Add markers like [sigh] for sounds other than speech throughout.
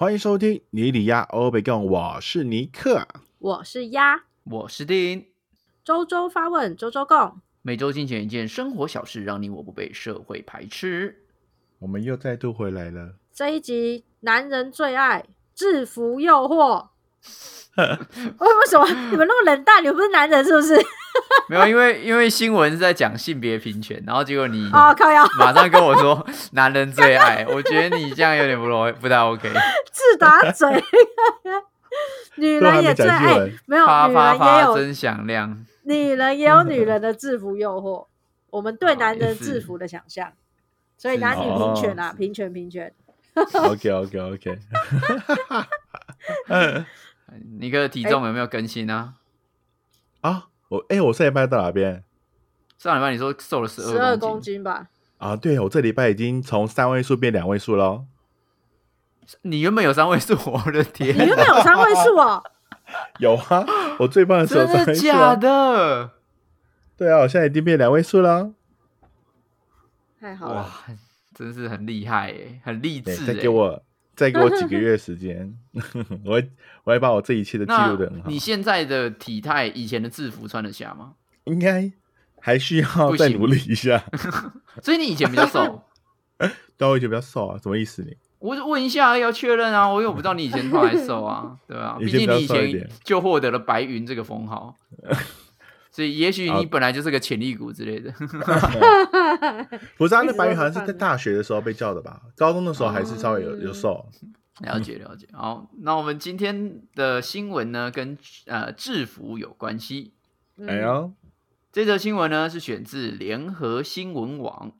欢迎收听尼里亚欧贝贡，我是尼克。我是鸭，我是丁，周周发问，周周共。每周精选一件生活小事，让你我不被社会排斥。我们又再度回来了。这一集男人最爱制服诱惑。为 [laughs] 为什么你们那么冷淡？你们不是男人是不是？没有，因为因为新闻是在讲性别平权，然后结果你哦，靠腰马上跟我说男人最爱，我觉得你这样有点不不不太 OK。自打嘴。[laughs] 女人也最爱没有女啪啪人也有啪真响亮，女人也有女人的制服诱惑。我们对哦男人制服的想象，[laughs] 所以男女平权啊，哦平权平权。OK OK OK，你个体重有没有更新啊？啊，我哎、我上礼拜到哪边上礼拜你说瘦了十二十二二公斤吧，啊？对，我这礼拜已经从三位数变两位数喽。你原本有三位数，我的天你，原本有三位数哦，[laughs] 有啊，我最棒的时候真的三位数、假啊。的？对啊，我现在已经变两位数了。太好了。，真是很厉害哎，很励对，志哎。再给我再给我几个月时间，[laughs] 我会我会把我这一切的记那录的很好你。现在的体态，以前的制服穿得下吗？应该还需要再努力一下。[laughs] 所以你以前比较瘦。[laughs] 但我以前比较瘦啊，什么意思你？我就问一下，要确认啊，我又不知道你以前胖还是瘦啊，对吧、以前比较毕竟你以前就获得了白云这个封号，所以也许你本来就是个潜力股之类的。[laughs] 不是啊，那白云好像是在大学的时候被叫的吧？高中的时候还是稍微有嗯有瘦。[laughs] 了解了解。好，那我们今天的新闻呢，跟呃制服有关系。嗯哎呦，这则新闻呢是选自联合新闻网。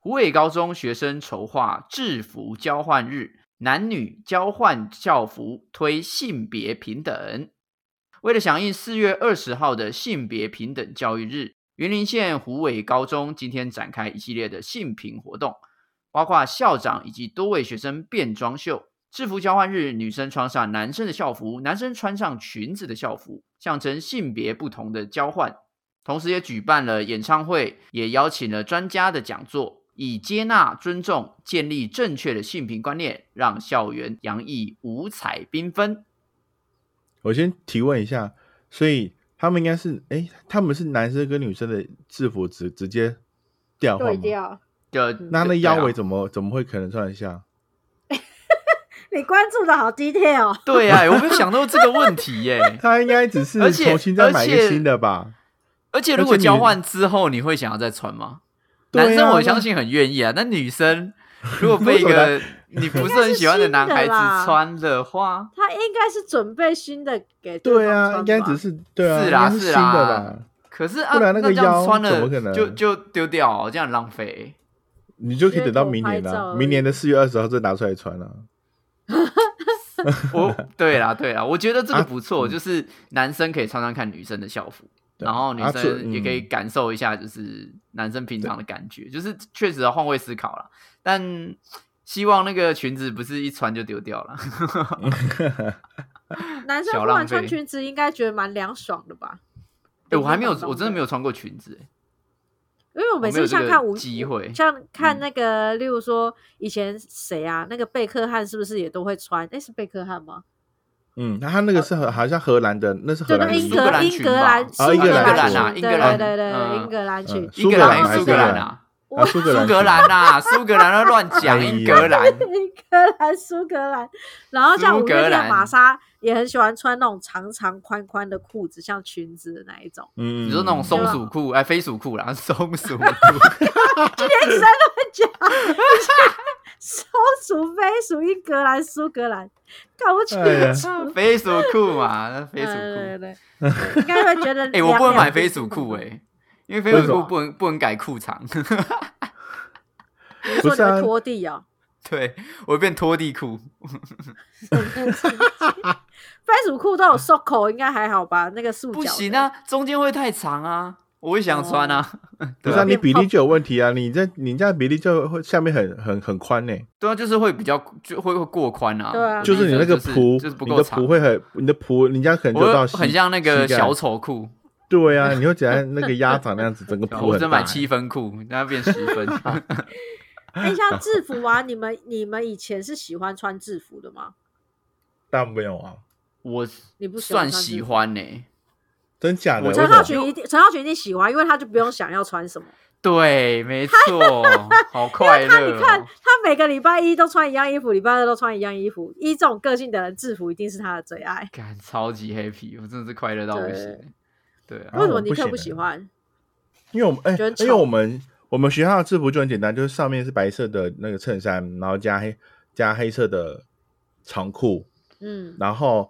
湖北高中学生筹划制服交换日，男女交换校服，推性别平等。为了响应四月二十号的性别平等教育日，云林县湖尾高中今天展开一系列的性平活动，包括校长以及多位学生变装秀。制服交换日，女生穿上男生的校服，男生穿上裙子的校服，象征性别不同的交换。同时，也举办了演唱会，也邀请了专家的讲座，以接纳、尊重、建立正确的性平观念，让校园洋溢五彩缤纷。我先提问一下，所以他们应该是，哎，他们是男生跟女生的制服直直接调换吗？对那那腰围怎么怎么会可能穿得下？[laughs] 你关注的好 detail 哦。对啊，我没有想到这个问题耶。[laughs] 他应该只是而且重新再买一个新的吧？而且如果交换之后，你会想要再穿吗？啊男生我相信很愿意啊，那女生如果被一个你不是很喜欢的男孩子穿的话，他应该是准备新的给对啊，应该只是对啊，是啦应该是新是啦。的吧？可是啊，不然那个腰穿了怎么可能？就就丢掉哦，这样很浪费。你就可以等到明年了、明年的四月二十号再拿出来穿了、[laughs] 我对啦对啦，我觉得这个啊不错，就是男生可以穿穿看女生的校服，然后女生也可以嗯感受一下，就是男生平常的感觉，就是确实要换位思考啦。但希望那个裙子不是一穿就丢掉了。[laughs] 男生小浪忽然穿裙子，应该觉得蛮凉爽的吧？哎、我还没有，我真的没有穿过裙子、欸。因为我每次像看无机会像看嗯那个，例如说以前谁啊，那个贝克汉是不是也都会穿？哎，是贝克汉吗？嗯，那他那个是荷好像荷兰的，那是荷兰的英格兰啊苏格英格兰啊，对英格兰对对对，嗯英格兰裙嗯，英格兰还是兰啊？啊，苏格兰苏格兰呐，苏格兰乱讲，英格兰。[laughs] 英格兰苏格兰。然后像五月天苏格兰玛莎也很喜欢穿那种长长宽宽的裤子，像裙子的那一种。嗯，你说那种松鼠裤，哎，飞鼠裤啦，松鼠裤，今天一直在乱讲，松鼠、飞鼠、英格兰、苏格兰，搞不清楚。飞鼠裤嘛，那飞鼠裤。对对，应该会觉得。[laughs] 哎，我不能买飞鼠裤，哎，因为飞鼠裤不能不能改裤长，你说你不是啊会拖地啊？[laughs] 对我会变拖地裤。飞鼠裤都有收口，应该还好吧？那个束脚的不行啊，中间会太长啊，我会想穿啊。[laughs] 不是啊，对啊，你比例就有问题啊，你这你这样比例就会下面很很很宽呢、对啊，就是会比较就会会过宽啊。对啊就是你那个就是蹼，就是不够长你的蹼，会很，你的蹼人家可能就到很像那个小丑裤。对啊，你会觉得那个鸭掌那样子，整个 [laughs] 蹼很大、我再买七分裤，那变十分。[laughs] 哎，像制服啊，你们你们以前是喜欢穿制服的吗？但没有啊，我你不算喜欢呢、真假的？我陈浩群一定，陈浩群一定喜欢，因为他就不用想要穿什么。对，没错，[laughs] 好快他乐、你看哦。，他每个礼拜一都穿一样衣服，礼拜二都穿一样衣服。依这种个性的人，制服一定是他的最爱。感超级 happy，我真的是快乐到不行。对啊，啊为什么尼克不喜欢？因为我们哎、因为我们我们学校的制服就很简单，就是上面是白色的那个衬衫，然后加黑加黑色的长裤，嗯，然后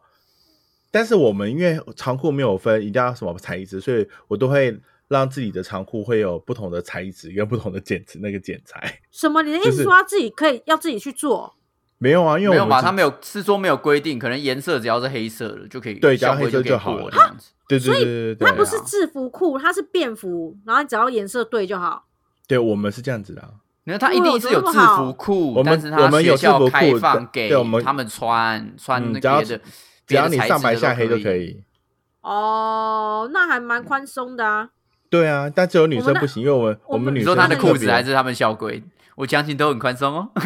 但是我们因为长裤没有分一定要什么材质，所以我都会让自己的长裤会有不同的材质跟不同的剪子那个剪裁。什么？你的意思说他自己可以要自己去做？没有啊，因为没有吧？我们他没有是说没有规定，可能颜色只要是黑色的就可以，对只要黑色就好了过这样子。对对对对对对它不是制服裤，它是便服，然后你只要颜色对就好。对，我们是这样子的啊、因为他一定是有制服裤，我们但是他我们有学校制服裤开放给我们他们穿穿嗯只要那别的，只要你上白下黑都都可。以。哦，那还蛮宽松的啊。对啊，但只有女生不行，因为我们我们女生说他的裤子还是他们校规？我相信都很宽松哦。[laughs]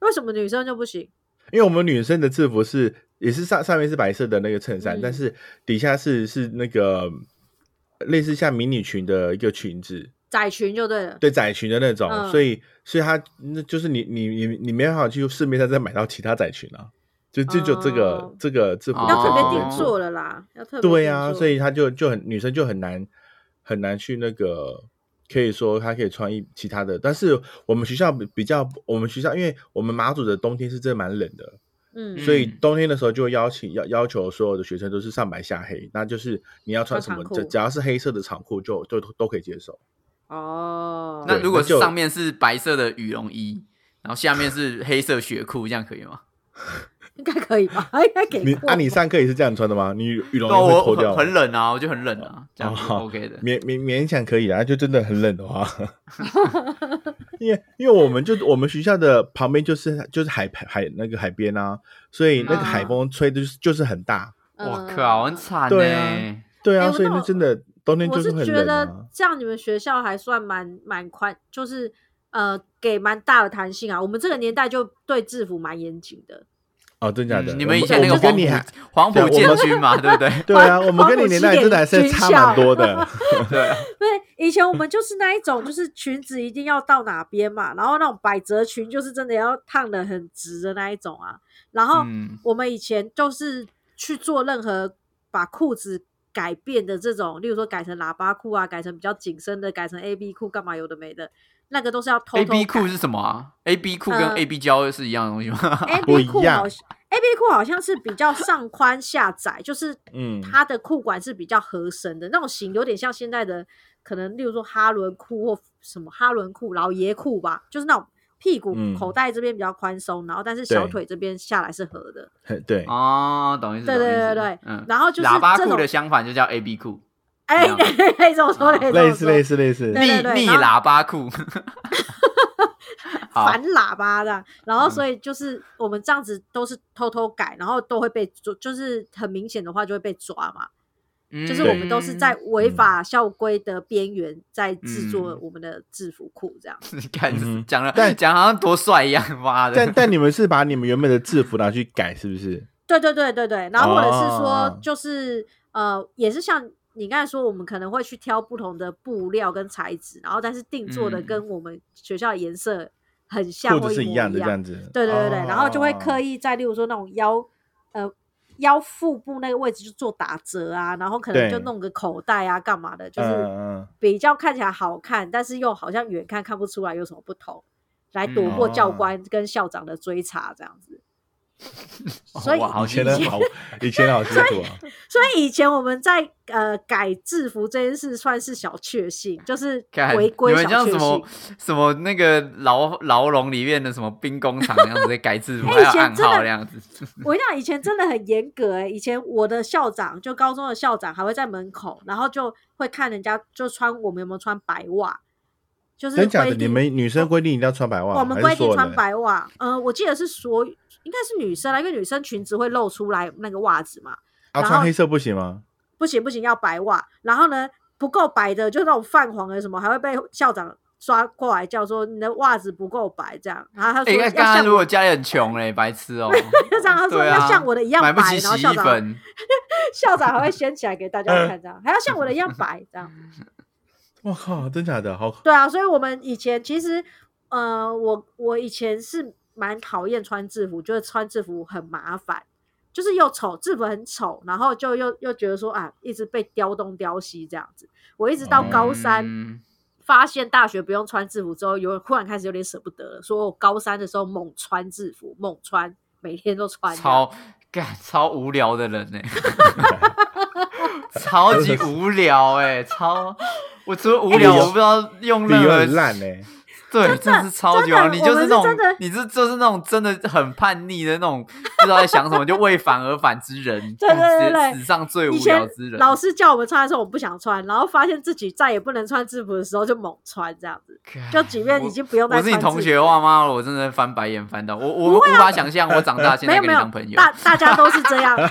为什么女生就不行？因为我们女生的制服是也是上上面是白色的那个衬衫，嗯。但是底下是是那个类似像迷你裙的一个裙子，窄裙就对了。对窄裙的那种，嗯。所以所以它那就是你你你你没办法去市面上再买到其他窄裙啊，就就就这个、哦。这个制服要特别哦定做了啦，要特别对啊，所以他就就很女生就很难很难去那个，可以说他可以穿一其他的，但是我们学校比比较，我们学校因为我们马祖的冬天是真的蛮冷的，嗯，所以嗯冬天的时候就会邀请要要求所有的学生都是上白下黑，那就是你要穿什么，穿长裤只只要是黑色的长裤就就都可以接受。哦，那如果上面是白色的羽绒衣，然后下面是黑色雪裤，这样可以吗？[laughs] 应该可以吧？[laughs] 应该给你过啊，你上课也是这样穿的吗？你羽绒对啊，衣会脱掉吗？很很冷啊，我就很冷啊，这样 OK 的。勉勉勉强可以啊，就真的很冷的话，[laughs] 因为因为我们就我们学校的旁边就是就是海海那个海边啊，所以那个海嗯风吹的就是就是很大，我嗯靠，很惨对呢啊。对啊，所以那真的冬天就是觉冷啊得。这样你们学校还算蛮蛮宽，就是呃给蛮大的弹性啊。我们这个年代就对制服蛮严谨的。哦，真假的？嗯你们以前那个黄我跟你还埔黄埔建军嘛，对不对？对啊，我们跟你年代真的还是差蛮多的。[laughs] 对啊，对，以前我们就是那一种，就是裙子一定要到哪边嘛，然后那种百褶裙就是真的要烫的很直的那一种啊。然后嗯，我们以前就是去做任何把裤子改变的这种，例如说改成喇叭裤啊，改成比较紧身的，改成 A B 裤，干嘛有的没的，那个都是要偷 A B 裤是什么啊？A B 裤跟呃 A B 胶是一样的东西吗？[laughs] A 不 B 一样裤好像 A B 裤好像是比较上宽下窄，就是嗯它的裤管是比较合身的那种型，有点像现在的可能，例如说哈伦裤或什么哈伦裤、老爷裤吧，就是那种屁股嗯口袋这边比较宽松，然后但是小腿这边下来是合的。对，哦，懂意思。对对对对嗯，然后就是喇叭裤的相反就叫 A B 裤，哎，类似说类似类似。对对逆逆对然后喇叭裤。[laughs] 反喇叭的，然后嗯所以就是我们这样子都是偷偷改，然后都会被抓，就是很明显的话就会被抓嘛。就是我们都是在违法校规的边缘在制作嗯我们的制服裤这样。[laughs] 你看嗯哼讲了但讲好像多帅一样，妈的！但但你们是把你们原本的制服拿去改，是不是？对对对对对，然后或者是说哦，就是、呃，也是像你刚才说，我们可能会去挑不同的布料跟材质，然后但是定做的嗯跟我们学校的颜色很像或一模裤子是一样的这样子。对对对对，然后就会刻意意在例如说那种腰呃腰腹部那个位置就做打折啊，然后可能就弄个口袋啊干嘛的，就嗯是嗯比较看起来好看，但是又好像远看看不出来有什么不同，来躲过教官跟校长的追查这样子。[laughs] 所以以前的好，以前的好辛苦啊。所以以前我们在呃改制服这件事算是小确幸，就是看违规你确像什么幸。什么那个牢牢笼里面的什么兵工厂那样子在改制服，[laughs] 哎还有暗号那样子。我跟你讲，以前真的很严格哎、以前我的校长就高中的校长还会在门口，然后就会看人家就穿我们有没有穿白袜，就是真假的？规定你们女生规定一定要穿白袜，我们规定穿白袜，呃，我记得是所应该是女生啦，因为女生裙子会露出来那个袜子嘛，啊，然后穿黑色不行吗？不行不行，要白袜。然后呢，不够白的，就那种泛黄的什么，还会被校长刷过来叫说你的袜子不够白这样。然后他说哎，要刚刚像如果家里很穷嘞，白痴哦，[laughs] 就这样，他说啊要像我的一样白，买不起然后校长，[laughs] 校长还会掀起来给大家看，这样还要像我的一样白这样。[laughs] 我靠，真假的，好对啊，所以我们以前其实，呃，我我以前是蛮讨厌穿制服，觉得穿制服很麻烦，就是又丑，制服很丑，然后就又又觉得说啊，一直被雕东雕西这样子。我一直到高三、嗯发现大学不用穿制服之后，有忽然开始有点舍不得了，说我高三的时候猛穿制服，猛穿，每天都穿。超干超无聊的人呢，[laughs] 超级无聊哎，超我除了无聊，我不知道用理由任何很烂呢。对，真的是超级无聊。真的你就是那种你是就是那种真的很叛逆的那种，不知道在想什么，就为反而反之人，对对干对对史史上最无聊之人。老师叫我们穿的时候，我不想穿，然后发现自己再也不能穿制服的时候，就猛穿这样子。就即便已经不用再我是你同学话吗？我真的翻白眼翻到我，我无法想象我长大现在跟你当朋友。大大家都是这样。[laughs] [laughs]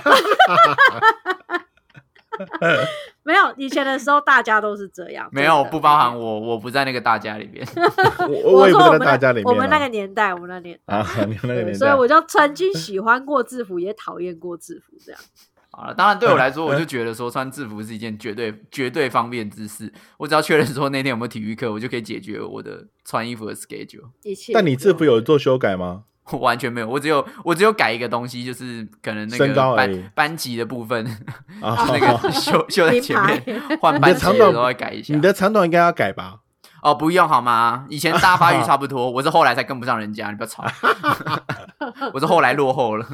[laughs] 没有以前的时候，大家都是这样。没有，不包含我，我不在那个大家里面。[laughs] 我我也不在大家里面啊。我们那个年代，我们那年代，啊，[laughs] 你们那个年代，所以我就曾经喜欢过制服，也讨厌过制服，这样。[laughs] 好了，当然对我来说，我就觉得说穿制服是一件绝对绝对方便之事。我只要确认说那天有没有体育课，我就可以解决我的穿衣服的 schedule。一切。但你制服有做修改吗？我 [laughs] 完全没有，我只有我只有改一个东西，就是可能那个班班级的部分，啊，[laughs] 那个 [laughs] 修修在前面换班级的时候会改一下你。的长短应该要改吧？哦，不用好吗？以前大发育差不多，我是后来才跟不上人家，你不要吵。我是后来落后了。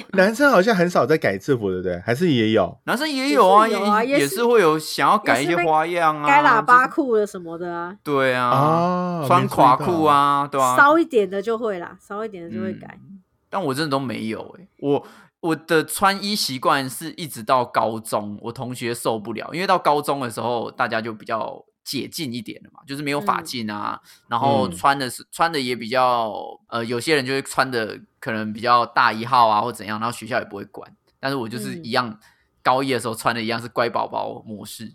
[laughs] 男生好像很少在改制服，对不对？还是也有？男生也有啊，也是有啊也也是是会有想要改一些花样啊，改喇叭就是裤的什么的啊，对啊，哦穿垮裤，啊，对啊，骚一点的就会啦，骚一点的就会改。嗯但我真的都没有诶、我我的穿衣习惯是一直到高中，我同学受不了，因为到高中的时候大家就比较解禁一点的嘛，就是没有发嗯禁啊，然后嗯穿的是穿的也比较呃，有些人就会穿的可能比较大一号啊或怎样，然后学校也不会管，但是我就是嗯一样。高一的时候穿的一样是乖宝宝模式，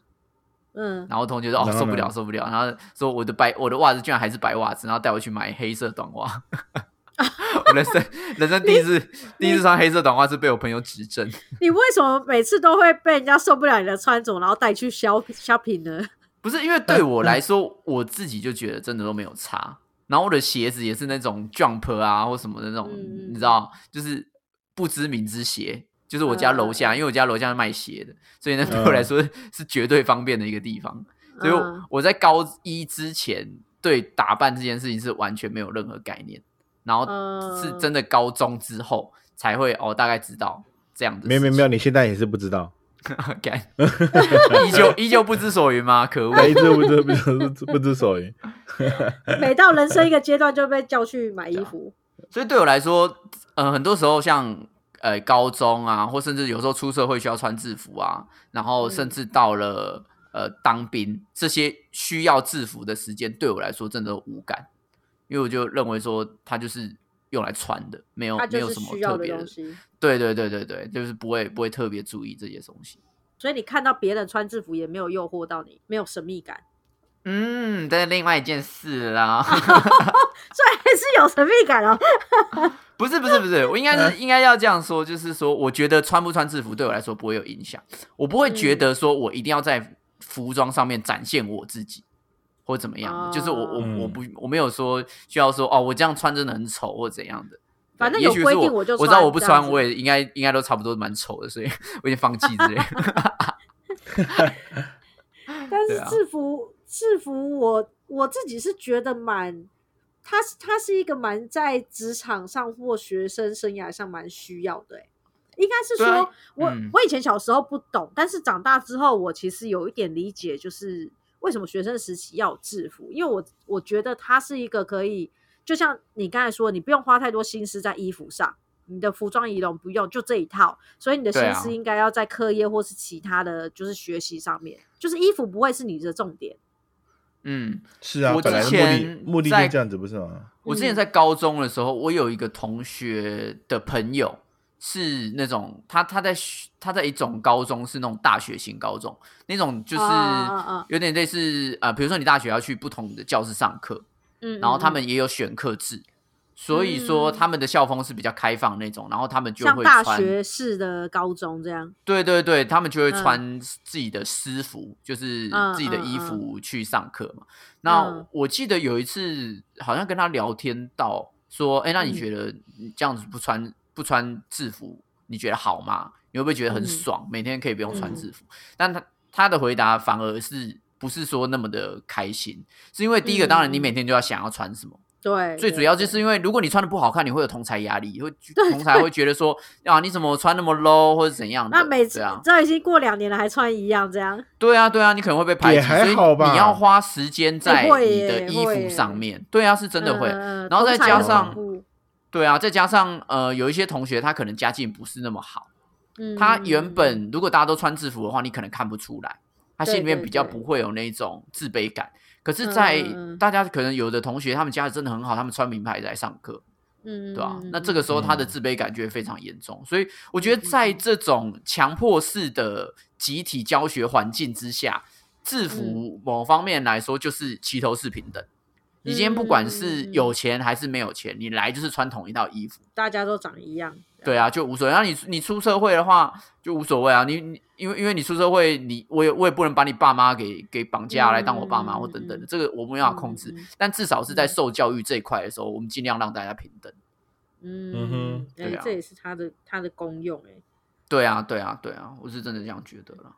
嗯，然后同学说哦受不了受不了，然后说我的白我的袜子居然还是白袜子，然后带我去买黑色短袜。[laughs] 我人生人生第一次第一次穿黑色短袜是被我朋友指正，你为什么每次都会被人家受不了你的穿着，然后带去 shop shopping 呢？不是因为对我来说，我自己就觉得真的都没有差。然后我的鞋子也是那种 Jump 啊或什么的那种，嗯你知道，就是不知名之鞋，就是我家楼嗯下，因为我家楼下是卖鞋的，所以呢对我来说是绝对方便的一个地方。所以我在高一之前对打扮这件事情是完全没有任何概念，然后嗯。是真的高中之后才会哦大概知道这样子。没有没有没有，你现在也是不知道，[laughs] 干，依旧依旧不知所云吗？可恶！一直不知不知不知所云。[laughs] 每到人生一个阶段就被叫去买衣服。所以对我来说，呃，很多时候像呃高中啊，或甚至有时候出社会需要穿制服啊，然后甚至到了、呃当兵这些需要制服的时间，对我来说真的无感，因为我就认为说它就是用来穿的，没有没有什么特别的东西。对对对对对，就是不会不会特别注意这些东西。所以你看到别人穿制服也没有诱惑到你，没有神秘感，嗯，这是另外一件事啦。[laughs] 所以还是有神秘感哦。[laughs] 不是不是不是，我应该是应该要这样说，就是说，我觉得穿不穿制服对我来说不会有影响，我不会觉得说我一定要在服装上面展现我自己或怎么样的，哦就是我我嗯我不我没有说需要说哦，我这样穿真的很丑或怎样的。反正有规定我就我知道我不穿，我也应该应该都差不多蛮丑的，所以 [laughs] 我已经放弃之类的。[laughs] 但是制服，制服我我自己是觉得蛮，它是它是一个蛮在职场上或学生生涯上蛮需要的、欸。应该是说啊，我、嗯我以前小时候不懂，但是长大之后，我其实有一点理解，就是为什么学生时期要有制服，因为我我觉得它是一个可以，就像你刚才说，你不用花太多心思在衣服上，你的服装仪容不用就这一套，所以你的心思应该要在课业或是其他的就是学习上面，就是衣服不会是你的重点。嗯，是啊我，本来之的目的前在目的就这样子，不是吗？我之前在高中的时候，我有一个同学的朋友，是那种他他在他在一种高中是那种大学型高中，那种就是有点类似呃，比如说你大学要去不同的教室上课，嗯，然后他嗯。们也有选课制，所以说嗯。他们的校风是比较开放那种，然后他们就会穿，学式的高中这样，对对对，他们就会嗯。穿自己的私服，就是嗯自己的衣服去上课嘛。那嗯。我记得有一次好像跟他聊天到说，哎，那你嗯。觉得你这样子不穿不穿制服，你觉得好吗？你会不会觉得很嗯爽，每天可以不用穿嗯制服？但他他的回答反而是不是说那么的开心，是因为第一个，嗯当然你每天就要想要穿什么。对，最主要就是因为，如果你穿的不好看，你会有同才压力，会同才会觉得说啊，你怎么穿那么 low 或者怎样的？那每次对啊，这已经过两年了，还穿一样这样，对啊，对啊，你可能会被排挤，所以你要花时间在你的衣服上面。对啊，是真的会。嗯然后再加上对啊，再加上呃，有一些同学他可能家境不是那么好，嗯他原嗯本如果大家都穿制服的话，你可能看不出来，他心里面比较不会有那种自卑感。可是，在大家可能有的同学他们家里真的很好，他们穿名牌来上课，嗯，对吧、嗯那这个时候他的嗯。自卑感就会非常严重，所以我觉得在这种强迫式的集体教学环境之下，制嗯。服某方面来说就是齐头是平等。你今天不管是嗯有钱还是没有钱，你来就是穿同一套衣服，大家都长一样，对啊，就无所谓。然后你你出社会的话就无所谓啊，你你因为因为你出社会，你我也我也不能把你爸妈给给绑架来当我爸妈嗯或等等的，嗯这个我没办法控制。但至少是在嗯受教育这一块的时候，我们尽量让大家平等。嗯嗯哼哎对啊这也是它的它的功用哎。对啊，对啊，对啊，我是真的这样觉得了。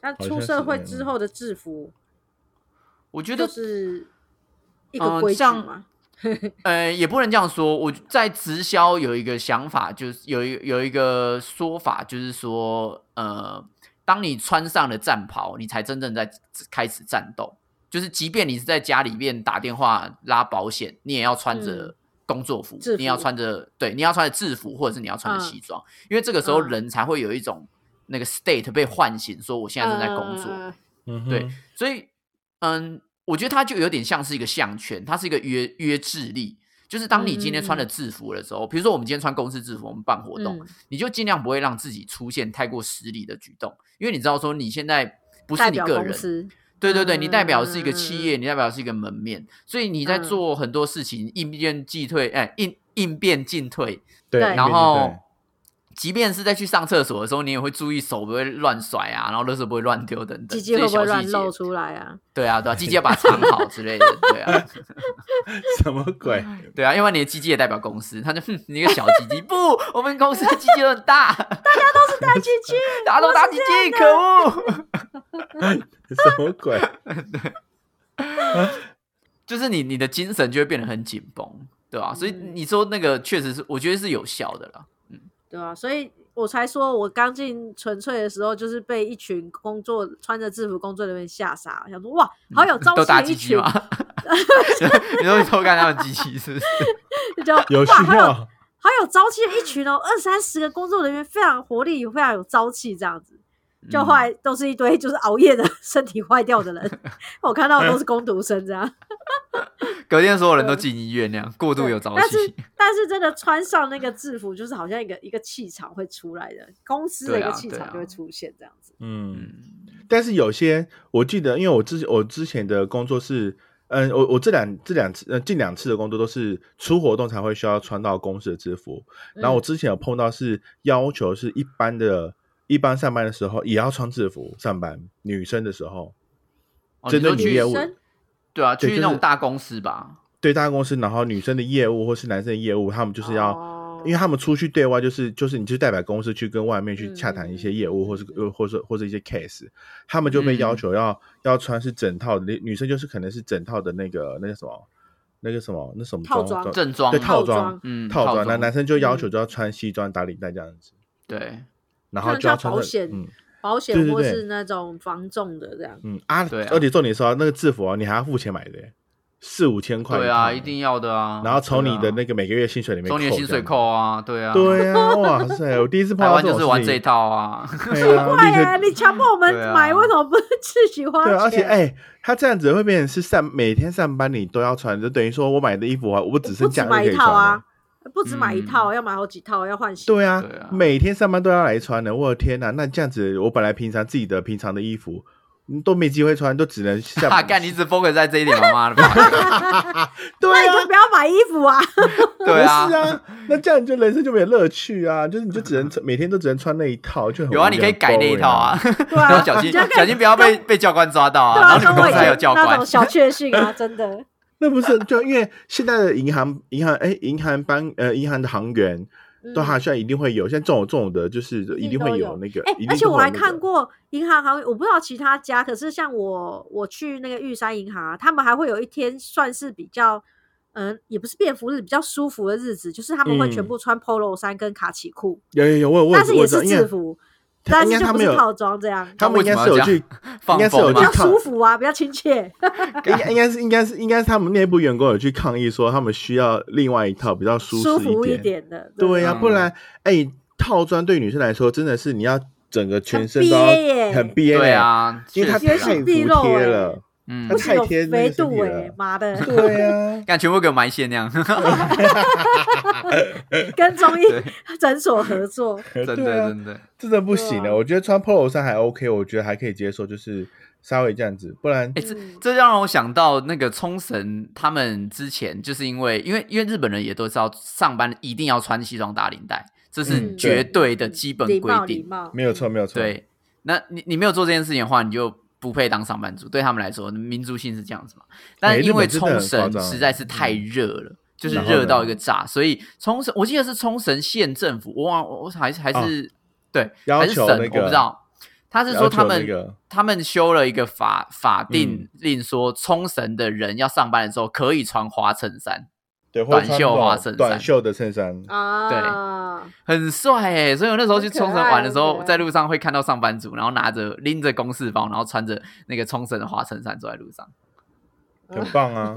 但好像出社会之后的制服，我觉得就是一嗯个规矩像嘛。[laughs] 呃，也不能这样说。我在直销有一个想法，就是有一有一个说法，就是说，呃，当你穿上了战袍，你才真正在开始战斗。就是即便你是在家里面打电话拉保险，你也要穿着嗯工作服，你要穿着对，你要穿着制服，或者是你要穿着嗯西装，因为这个时候嗯人才会有一种那个 state 被唤醒，说我现在正在工作。嗯对，所以嗯，我觉得它就有点像是一个项圈，它是一个约约制力。就是当你今天穿了制服的时候，比如说我们今天穿公司制服，我们办活动，嗯。你就尽量不会让自己出现太过失礼的举动，因为你知道说你现在不是你个人，对对对，嗯你代表的是一个企业，你代表的是一个门面，所以你在嗯。做很多事情应变进退，哎，应应变进退，对，然后对即便是在去上厕所的时候，你也会注意手不会乱甩啊，然后垃圾不会乱丢等等，鸡鸡会不会露出来啊？对啊，对啊，鸡鸡要把它藏好之类的，对啊，[laughs] 什么鬼？对啊，因为你的鸡鸡也代表公司，他就哼，你一个小鸡鸡，不，[laughs] 我们公司的鸡鸡都很大，大家都是大鸡鸡，[laughs] 大家都大鸡鸡，可恶！什么鬼？就是你你的精神就会变得很紧绷，对吧、所以嗯你说那个确实是，我觉得是有效的啦。对啊，所以我才说，我刚进纯粹的时候，就是被一群工作穿着制服工作人员吓傻了，想说哇，好有朝气的一群？[laughs] 你说你偷看他们机器是不是？[laughs] 就有需哇，好有要？好有朝气的一群哦，二三十个工作人员，非常活力，非常有朝气，这样子。就后来都是一堆就是熬夜的 [laughs] 身体坏掉的人，我看到的都是工读生这样。隔天所有人都进医院那样，过度有朝气。但是真的穿上那个制服，就是好像一个一个气场会出来的，公司的一个气场就会出现这样子。嗯，嗯，但是有些我记得，因为我之我之前的工作是，嗯，我我这两这两次呃近两次的工作都是出活动才会需要穿到公司的制服，然后我嗯之前有碰到是要求是一般的。一般上班的时候也要穿制服上班，女生的时候，哦针对你说去你业务女生对啊，去那种大公司吧。对大公司，然后女生的业务或是男生的业务，他们就是要，哦。因为他们出去对外就是就是你就代表公司去跟外面去洽谈一些业务，嗯。或是呃或是或是一些 case，他们就被要嗯求要、要穿是整套的，女女生就是可能是整套的那个那个什么那个什么那什么套装。正装。对套套装。装嗯套装，那男生就要嗯。求就要穿西装打领带这样子，对。然后就要穿着保险嗯。保险或是那种防重的这样。嗯啊，而且重点是哦，那个制服哦，你还要付钱买的耶，四五千块对啊，一定要的啊。然后从你的那个每个月薪水里面从你的薪水扣啊，对啊，对啊，哇塞！[laughs] 我第一次碰到这种湾就是玩这一套啊。对啊，[laughs] 立刻快呀！你强迫我们买，为什么不自己花对？而且哎、他这样子会变成是上每天上班你都要穿，就等于说我买的衣服啊，我只剩假日可以不止买一套穿啊，不止买一套，要买好几套，要换洗。对啊，对啊每天上班都要来穿的。我的天呐，那这样子，我本来平常自己的平常的衣服嗯都没机会穿，都只能下哈，干你只 focus 在这一点，妈妈的吧？[laughs] 对那你就啊，不要买衣服啊！[laughs] 对啊不是，啊，那这样你就人生就没有乐趣啊，就是你就只能 [laughs] 每天都只能穿那一套，就很有啊，你可以改那一套啊，对啊，然后小心小心不要被被教官抓到啊，然后你们跟我以公司还有教官前那种，小确幸啊，真的。那不是就因为现在的银行银行哎银行班呃银行的行员都好像一定会有，像这种这种的，就是一定会有那个，哎、一定而且我还看过银行行，我不知道其他家，可是像我我去那个玉山银行啊，他们还会有一天算是比较，嗯、也不是便服日，比较舒服的日子，就是他们会全嗯。部穿 polo 衫跟卡其裤，有有有，我有我有但是也是制服，但应是就该他们有不是套装这样，他们应该是有去，[laughs] 应该是有风吗比较舒服啊，[laughs] 比较亲切。[laughs] 应该应该是应该是应该是他们内部员工有去抗议说，他们需要另外一套比较舒舒服一点。的，对呀、嗯不然哎、套装对女生来说真的是你要整个全身都要憋耶很憋、对，啊，因为它太服毕露哎贴了。嗯。太贴度哎、了妈的，[laughs] 对啊，干全部给我埋线那样，[laughs] 跟中医诊所合作，真 [laughs] 的真的。真的不行了。啊。我觉得穿 polo 衫还 OK，我觉得还可以接受，就是稍微这样子，不然哎、这嗯。这让我想到那个冲绳，他们之前就是因为因为因为日本人也都知道上班一定要穿西装打领带，这是嗯。绝对的基本规定。貌，没有错，没有错。对，那你你没有做这件事情的话，你就不配当上班族。对他们来说，民族性是这样子嘛。但是因为冲绳实在是太热了。就是热到一个炸，所以冲绳我记得是冲绳县政府，我忘了我还是还是、对还是省，那个我不知道。他是说他们、那个他们修了一个法法定嗯令，说冲绳的人要上班的时候可以穿花衬衫，对，短袖花衬衫短袖的衬衫，啊，对很帅哎。所以我那时候去冲绳玩的时候，在路上会看到上班族，然后拿着拎着公事包，然后穿着那个冲绳的花衬衫走在路上。很棒啊。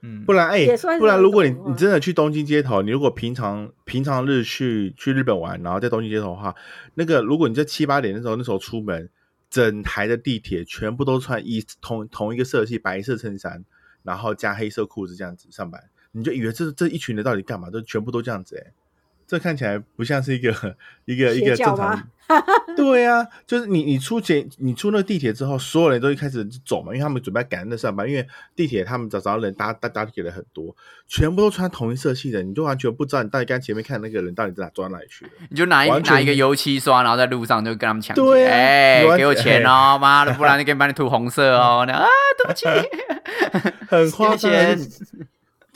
嗯，不然哎、不然如果你你真的去东京街头，你如果平常平常日去去日本玩，然后在东京街头的话，那个如果你在七八点的时候那时候出门，整台的地铁全部都穿一同同一个色系白色衬衫，然后加黑色裤子这样子上班，你就以为这这一群人到底干嘛？都全部都这样子哎、这看起来不像是一个一个一个正常吗。对呀、就是你你出捷你出那个地铁之后，所有人都一开始走嘛，因为他们准备赶着上班，因为地铁他们早早人搭搭搭地铁的很多，全部都穿同一色系的，你就完全不知道你到底刚才前面看的那个人到底在哪走到哪里去了。你就拿一拿一个油漆刷，然后在路上就跟他们抢劫，对啊哎、给我钱哦，[laughs] 妈的，不然就给你把你涂红色哦。那啊，对不起，很夸张啊，谢谢就是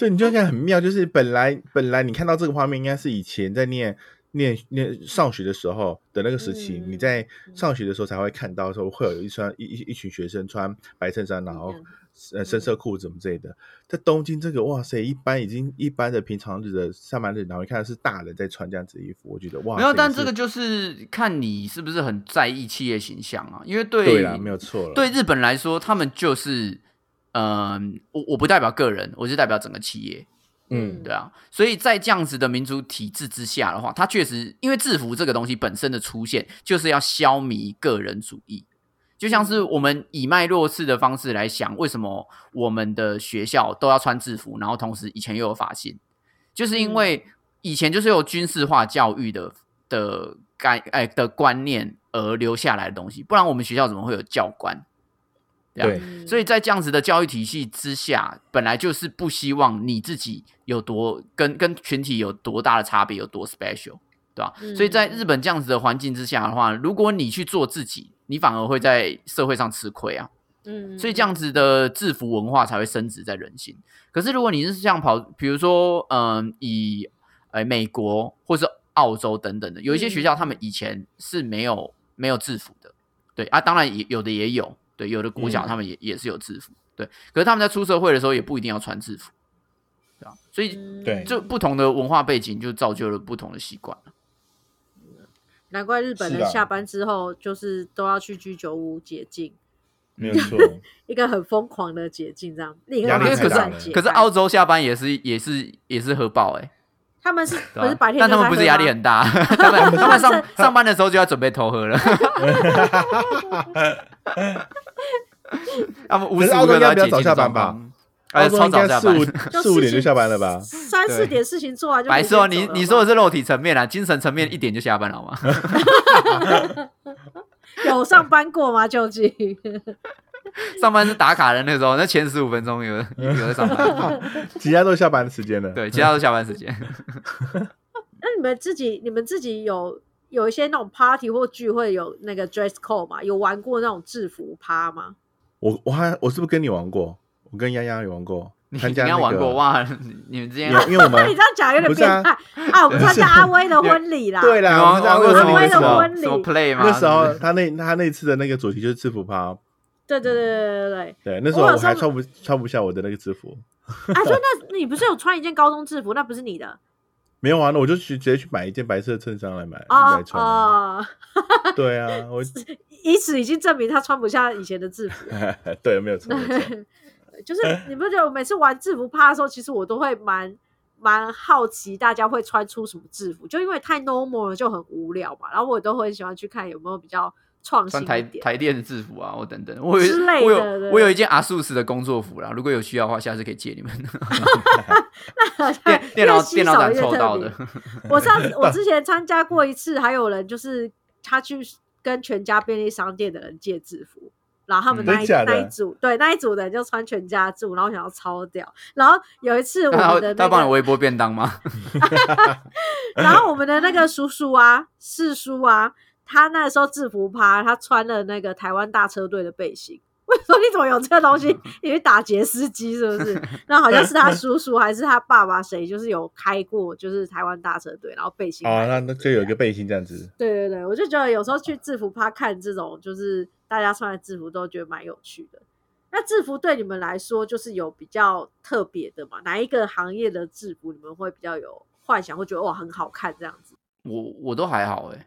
对，你就看很妙，就是本来本来你看到这个画面，应该是以前在念念念上学的时候的那个时期，嗯你在上学的时候才会看到，说会有一穿一一一群学生穿白衬衫，然后嗯呃深色裤子什么之类的。在东京这个，哇塞，一般已经一般的平常日的上班日，然后你看到是大人在穿这样子的衣服，我觉得哇，没有，但这个就是看你是不是很在意企业形象啊，因为对对啦，没有错了，对日本来说，他们就是，嗯、我我不代表个人，我是代表整个企业，嗯对啊，所以在这样子的民主体制之下的话，它确实因为制服这个东西本身的出现，就是要消弭个人主义。就像是我们以脉络式的方式来想，为什么我们的学校都要穿制服，然后同时以前又有法信，就是因为以前就是有军事化教育的的概哎的观念而留下来的东西，不然我们学校怎么会有教官？对啊对嗯所以在这样子的教育体系之下，本来就是不希望你自己有多跟跟群体有多大的差别，有多 special，对吧？嗯所以在日本这样子的环境之下的话，如果你去做自己，你反而会在社会上吃亏啊。嗯，所以这样子的制服文化才会升值在人心。可是如果你是像跑，比如说，嗯、以呃美国或是澳洲等等的，有一些学校他们以前是没有没有制服的，对啊，当然也有的也有，对，有的国小嗯他们也、也是有制服，对，可是他们在出社会的时候也不一定要穿制服，对吧？所以嗯对就不同的文化背景就造就了不同的习惯难怪日本是啊人下班之后就是都要去居酒屋解禁，没有 [laughs] 错。一个很疯狂的解禁，这样另压外一个力太大可是澳洲下班也是也是也是喝爆哎、他们是不是白天但他们不是压力很大，他 [laughs] 们他们上 [laughs] 上班的时候就要准备偷喝了。[laughs] 他们无可是澳洲时无刻都应该比较早要解禁下班吧？哎，超早下班。五四五点就下班了吧？三四对点事情做完就白痴哦，你你说的是肉体层面啊，精神层面一点就下班了好吗？有上班过吗？究竟？[laughs] 上班是打卡的那时候，那前十五分钟有有在上班，[laughs] 其他都下班的时间了。对，其他都下班时间。[laughs] 那你们自己，你们自己有有一些那种 party 或聚会有那个 dress code 吗？有玩过那种制服趴吗？我我还我是不是跟你玩过？我跟丫丫有玩过，你参加那过哇？你你们之间因为我们你这样讲有点变态啊！我们参加阿威的婚礼啦，对啦，你我们在玩过什么为什么什么什么 play 吗？那时候他那他那次的那个主题就是制服趴，对对对对对对对，那时候我还穿不穿不下我的那个制服，对。啊，所以那你不是有穿一件高中制服？那不是你的 [laughs] 没有啊，那我就去直接去买一件白色的衬衫来买啊来穿啊。啊！[laughs] 对啊，我以此已经证明他穿不下以前的制服。[laughs] 对没有错没有错，就是你不觉得我每次玩制服趴的时候，其实我都会蛮蛮好奇大家会穿出什么制服，就因为太 normal 了就很无聊嘛。然后我都很喜欢去看有没有比较创新穿台。台电的制服啊，我等等，我有之类的我有我有一件阿素斯的工作服啦，如果有需要的话，下次可以借你们。电电脑越稀电脑展少越特抽到别的，我上次我之前参加过一次，还有人就是他去跟全家便利商店的人借制服，然后他们嗯那一、那一组对那一组的人就穿全家制服，然后想要超屌。然后有一次我他们的那个，他帮你微波便当吗？[laughs] 然后我们的那个叔叔啊，四叔啊，他那时候制服趴，他穿了那个台湾大车队的背心。我说你怎么有这个东西？你去打劫司机是不是？然后好像是他叔叔还是他爸爸谁，就是有开过就是台湾大车队，然后背心哦，那那就有一个背心这样子，对对对，我就觉得有时候去制服趴看这种，就是大家穿的制服都觉得蛮有趣的。那制服对你们来说，就是有比较特别的嘛？哪一个行业的制服你们会比较有幻想，会觉得哇很好看这样子？我我都还好哎，幻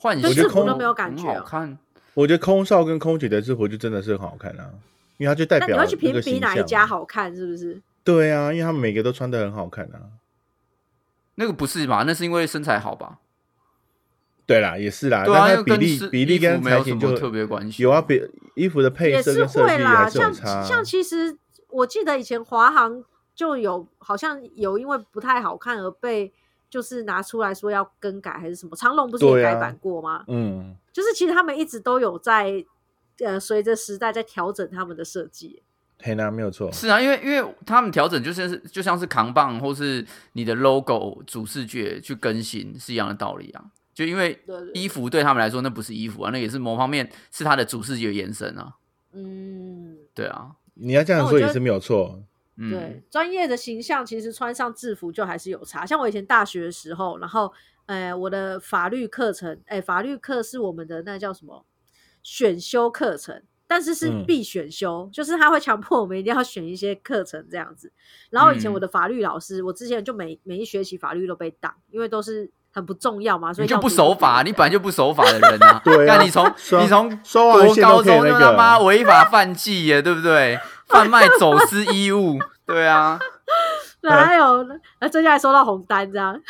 对想制服都没有感觉哦好看。我觉得空少跟空姐的制服就真的是很好看啊，因为它就代表那你要去评比哪一家好看？是不是？对啊，因为他们每个都穿的很好看啊。那个不是吧？那是因为身材好吧？对啦，也是啦，对啊，比例比例跟没有什么特别关系。有啊，比衣服的配色跟设计还是有像。像其实我记得以前华航就有好像有因为不太好看而被就是拿出来说要更改还是什么，长隆不是也改版过吗？嗯，就是其实他们一直都有在呃随着时代在调整他们的设计。黑娜没有错，是啊，因为因为他们调整就像是就像是扛棒或是你的 logo 主视觉去更新是一样的道理啊。就因为衣服对他们来说那不是衣服啊，那也是某方面是它的主视觉延伸啊。嗯，对啊，你要这样说也是没有错。嗯，对，专业的形象其实穿上制服就还是有差。像我以前大学的时候，然后呃，我的法律课程，哎，法律课是我们的那叫什么选修课程，但是是嗯必选修，就是他会强迫我们一定要选一些课程这样子。然后以前嗯我的法律老师，我之前就每每一学期法律都被挡，因为都是很不重要嘛，所以你就不守法，读你本来就不守法的人啊。[laughs] 对啊那你从你从刷完国线都可以高中他妈违法犯纪耶，对不对？贩卖走私衣物，[laughs] 对啊，哪有？那最近还收到红单这样。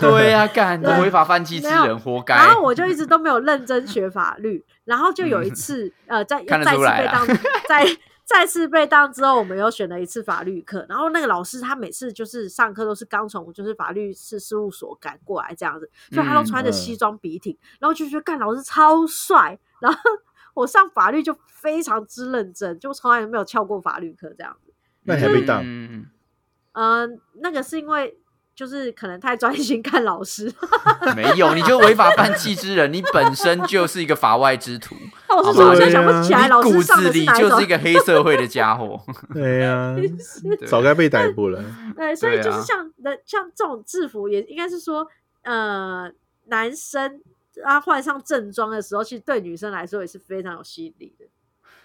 对啊，干的违法犯纪之人，活该。然后我就一直都没有认真学法律，然后就有一次，呃，再出来啦次被当，[laughs] 再再次被当之后，我们又选了一次法律课，然后那个老师他每次就是上课都是刚从就是法律事事务所赶过来这样子，所以他都穿着西装笔挺，然后就觉得干老师超帅，然后我上法律就非常之认真，就从来没有翘过法律课这样子。那你还被当？嗯嗯、那个是因为就是可能太专心看老师，[laughs] 没有，你就违法犯纪之人，你本身就是一个法外之徒，[laughs] 我现在想不起来老师上子里的是哪一种就是一。个黑社会的家伙。[laughs] 对呀，对早该被逮捕了。对，所以就是像的、像这种制服，也应该是说，呃，男生他换上正装的时候，其实对女生来说也是非常有吸引力的。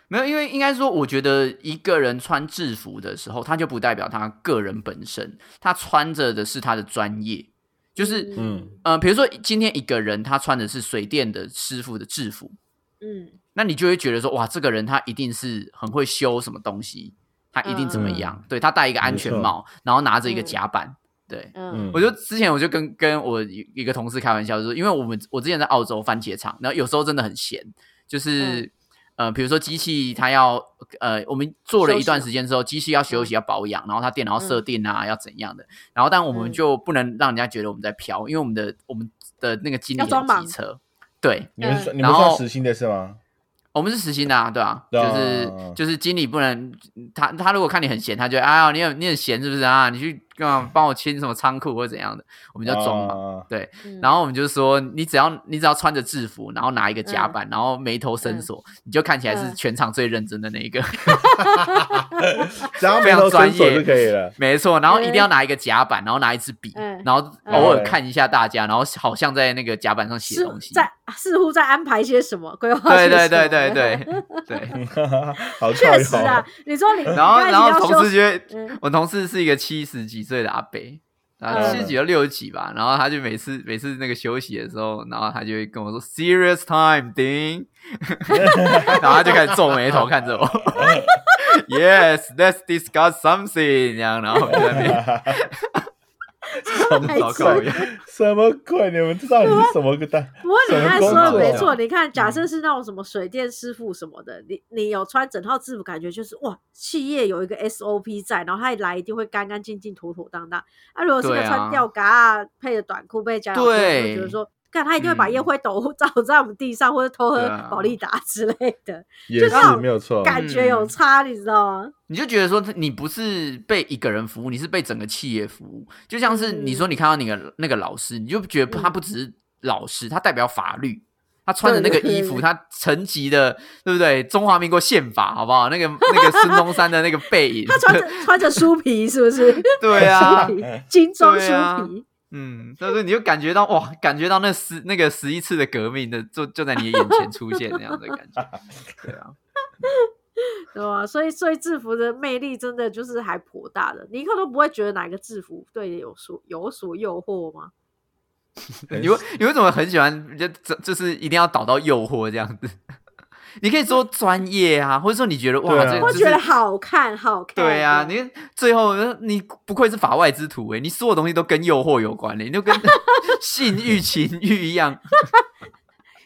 没有，因为应该说，我觉得一个人穿制服的时候，他就不代表他个人本身，他穿着的是他的专业。就是，嗯呃，比如说今天一个人他穿的是水电的师傅的制服，嗯那你就会觉得说，哇，这个人他一定是很会修什么东西，他一定怎么样？对他戴一个安全帽，然后拿着一个嗯夹板，对。嗯。嗯，我就之前我就跟跟我一一个同事开玩笑，就是因为我们我之前在澳洲番茄厂，然后有时候真的很闲，就是、呃，比如说机器它要呃，我们做了一段时间之后，机器要休息要保养，然后它电脑要设嗯。定啊，要怎样的，然后但我们嗯。就不能让人家觉得我们在飘，因为我们的我们的那个经理很要机车，对，你们算你们算实心的是吗？我们是实心的啊，对啊，对啊就是就是经理不能他他如果看你很闲，他就哎呀你很你很闲是不是啊？你去干嘛帮我清什么仓库或者怎样的，我们就装嘛。啊对，嗯然后我们就说，你只要你只要穿着制服，然后拿一个夹嗯板，然后眉头深锁，你就看起来是嗯全场最认真的那一个。[laughs] [laughs] 只要非常眉头专业。深锁就可以了。没错，然后一定要拿一个夹板，然后拿一支笔，嗯。然后嗯偶尔看一下大家，然后好像在那个夹板上写东西。在似乎在安排些什么，规划？对对对对对。对。[laughs] 好确实啊，你说你然后然后同事就会，嗯。我同事是一个七十几岁的阿伯，然后嗯。七十几到六十几吧，然后他就每次每次那个休息的时候，然后他就会跟我说 “serious time”，丁，[laughs] 然后他就开始皱眉头看着我，[laughs] Yes，let's discuss something，这样，然后我就在那边 [laughs] 什么糟糕呀，什么鬼？你们知道你是什么个蛋？不过你刚才说的没错，你看，假设是那种什么水电师傅什么的，你你有穿整套制服，感觉就是哇，企业有一个 SOP 在，然后他一来一定会干干净净、妥妥当当。啊，如果是个穿吊嘎啊，配着短裤配夹脚拖，对就觉得说，看他一定会把嗯烟灰斗 [laughs] 倒在我们地上，或者偷喝对啊保利达之类的，也就是没有错。感觉有差，你知道吗？你就觉得说你不是被一个人服务，你是被整个企业服务。就像是你说你看到那个那个老师，你就觉得他不只是老师，他代表法律。他穿的那个衣服，他层级的，对不对？中华民国宪法，好不好？那个那个孙中山的那个背影，他穿着 [laughs] 穿着书皮，是不是？对啊精装书皮。[laughs] 嗯，所以说你就感觉到哇，感觉到那十那个十一次的革命的，就就在你的眼前出现那样的感觉，[laughs] 对啊，对吧？所以，所以制服的魅力真的就是还颇大的。你一刻都不会觉得哪个制服对你有所有所诱惑吗？[laughs] 你为你为什么很喜欢就就就是一定要导到诱惑这样子？你可以说专业啊，[laughs] 或者说你觉得哇，这这是觉得好看，好看。对啊，你最后你不愧是法外之徒欸诶，你所有东西都跟诱惑有关嘞，你就跟 [laughs] 性欲、情欲一样。[laughs]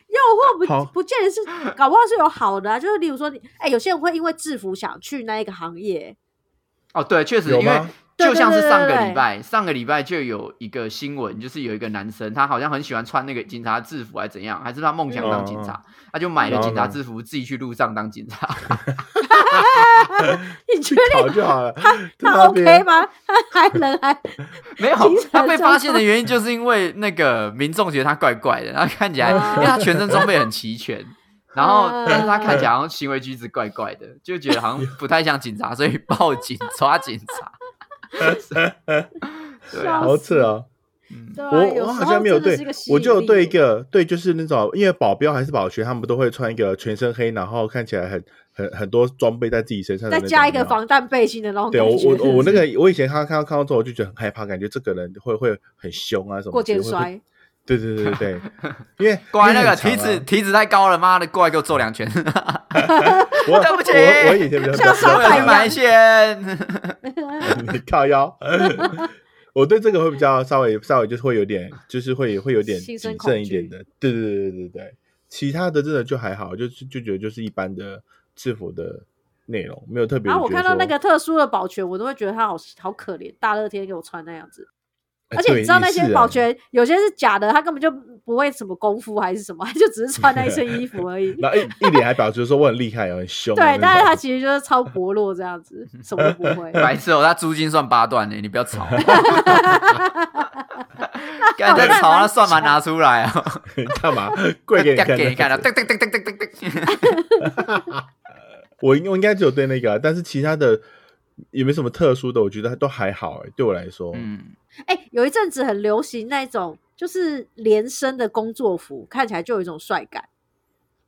诱惑不不见得是，搞不好是有好的啊。就是例如说你，哎，有些人会因为制服想去那一个行业，哦，对，确实，因为就像是上个礼拜，上个礼拜就有一个新闻，就是有一个男生，他好像很喜欢穿那个警察制服，还是怎样，还是他梦想当警察，他就买了警察制服，自己去路上当警察。[laughs] 你觉得考就好了。他在那 OK 边吗？他还能还 [laughs] 没有他被发现的装原因就是因为那个民众觉得他怪怪的，然后看起来，因为他全身装备很齐全。然后，嗯但是他看起来好像行为举止怪怪的，就觉得好像不太像警察，所以报警抓警察。[laughs] 对啊，好扯啊！嗯，啊我我好像没有对我就对一个对，就是那种因为保镖还是保全，他们都会穿一个全身黑，然后看起来很很很多装备在自己身上的那种，再加一个防弹背心的那种对感觉。我我我那个 [laughs] 我以前看看到看到之后，我就觉得很害怕，感觉这个人会会很凶啊什么过肩摔，对对对对对，[laughs] 因为过来那个体脂体脂太高了，妈的，过来给我揍两拳。我 [laughs] 对不起我我以前比较比较像沙我要去板一样买线。你 [laughs] 靠腰。我对这个会比较稍微稍微就是会有点，就是会会有点谨慎一点的，对对对对对对。其他的真的就还好，就是就觉得就是一般的制服的内容，没有特别。然后我看到那个，特殊的保全，我都会觉得他好好可怜，大热天给我穿那样子。哎而且你知道那些保，对全有些是假的，他根本就不会什么功夫还是什么，他就只是穿那一身衣服而已 [laughs] 也。是啊然后一一脸还表示说我很厉害，很凶对，但是他其实就是超薄弱这样子，什么都不会。[laughs] 白痴哦，他租金算八段呢，你不要吵。刚才在吵，那算盘拿出来 [laughs] 啊，干嘛跪给你看？给你看了，噔噔噔噔噔噔噔。我应我应该只有对那个啊，但是其他的也没什么特殊的，我觉得都还好哎，对我来说，嗯，哎、有一阵子很流行那种就是连身的工作服，看起来就有一种帅感。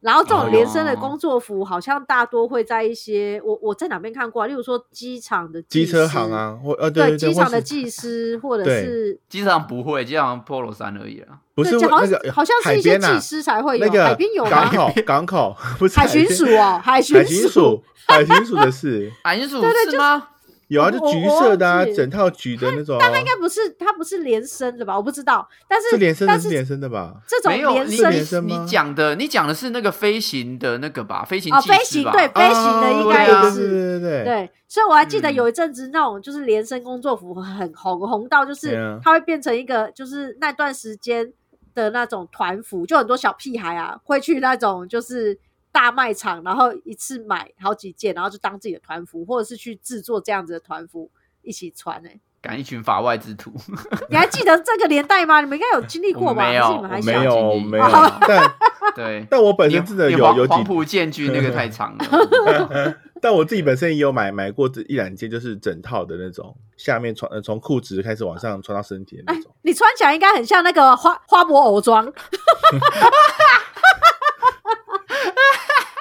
然后这哦种连身的工作服，好像大多会在一些我我在哪边看过、啊，例如说机场的技机车行，啊，或呃对对对对，机场的技师，或者是机场不会，机场 polo 衫而已啊。不是好像那个好像是一些技师才会有，那个海边有？港口港口 [laughs] 不是海巡署哦，海巡海巡署海巡署的事，[laughs] 海巡署对对是吗？有啊，就橘色的啊，整套橘的那种啊。但它应该不是，它不是连身的吧？我不知道，但是是连身的，但是是连身的吧？这种没有连身连身吗你讲的你讲的是那个飞行的那个吧？飞行哦，飞行吧对飞行的应该也是。对对对对对，所以我还记得嗯有一阵子那种就是连身工作服很红，红到就是啊它会变成一个就是那段时间的那种团服，就很多小屁孩啊会去那种就是大卖场，然后一次买好几件，然后就当自己的团服，或者是去制作这样子的团服一起穿、欸。赶一群法外之徒，[laughs] 你还记得这个年代吗？你们应该有经历过吧？我没有没有 [laughs] 没有哦，[laughs] 但对。但我本身真的有有几黄黄埔建军那个太长了，但我自己本身也有买买过这一两件，就是整套的那种，下面穿呃从裤子开始往上穿到身体的那种。你穿起来应该很像那个花花博偶装，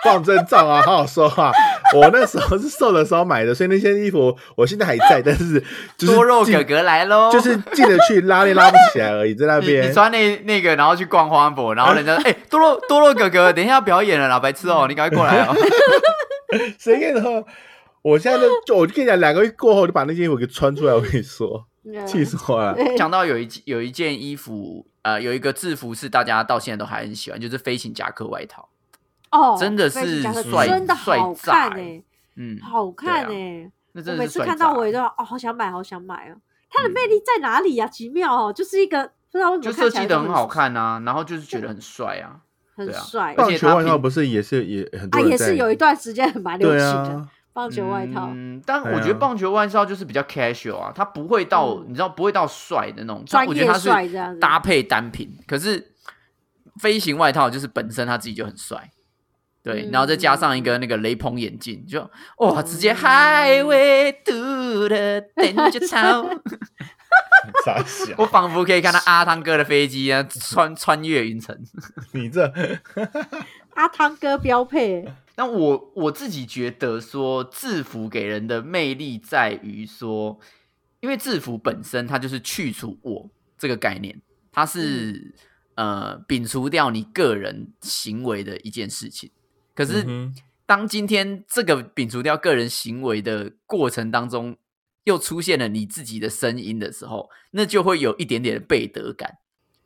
放真照啊，好好说话。[laughs] 我那时候是瘦的时候买的，所以那些衣服我现在还在，但是 [laughs] 就是多肉哥哥来喽，[laughs] 就是进得去拉链拉不起来而已，在那边你。穿那那个，然后去逛花博，然后人家哎、多肉多肉哥哥，等一下要表演了啦，白痴哦、你赶快过来哦、谁跟你说？我现在都就我就跟你讲，两个月过后就把那件衣服给穿出来。我跟你说，气死我了。讲到有一有一件衣服，呃，有一个制服是大家到现在都还很喜欢，就是飞行夹克外套。哦，真的是帅真的帅好看哎、嗯，好看对哎、啊那我真的次看到我也都哦，好想买，好想买哦。它的魅力在哪里呀、奇妙哦，就是一个不知道为什就么看设起来就计的很好，看啊，然后就是觉得很帅啊。很帅而棒球外套不是也是也很多啊，也是有一段时间很蛮流行的、啊，棒球外套，嗯，但我觉得棒球外套就是比较 casual 啊，它不会到、嗯你知道不会到帅的那种，专业我觉得它帅这样子。是搭配单品，可是飞行外套就是本身它自己就很帅。对，嗯然后再加上一个那个雷朋眼镜，就哇，直接嗯 Highway to the Danger 小我仿佛可以看到阿汤哥的飞机啊，穿穿越云层。[laughs] 你这 [laughs] 阿汤哥标配，[laughs] 那我我自己觉得说，制服给人的魅力在于说，因为制服本身它就是去除我这个概念，它是、呃摒除掉你个人行为的一件事情。可是、当今天这个摒除掉个人行为的过程当中，又出现了你自己的声音的时候，那就会有一点点的背德感。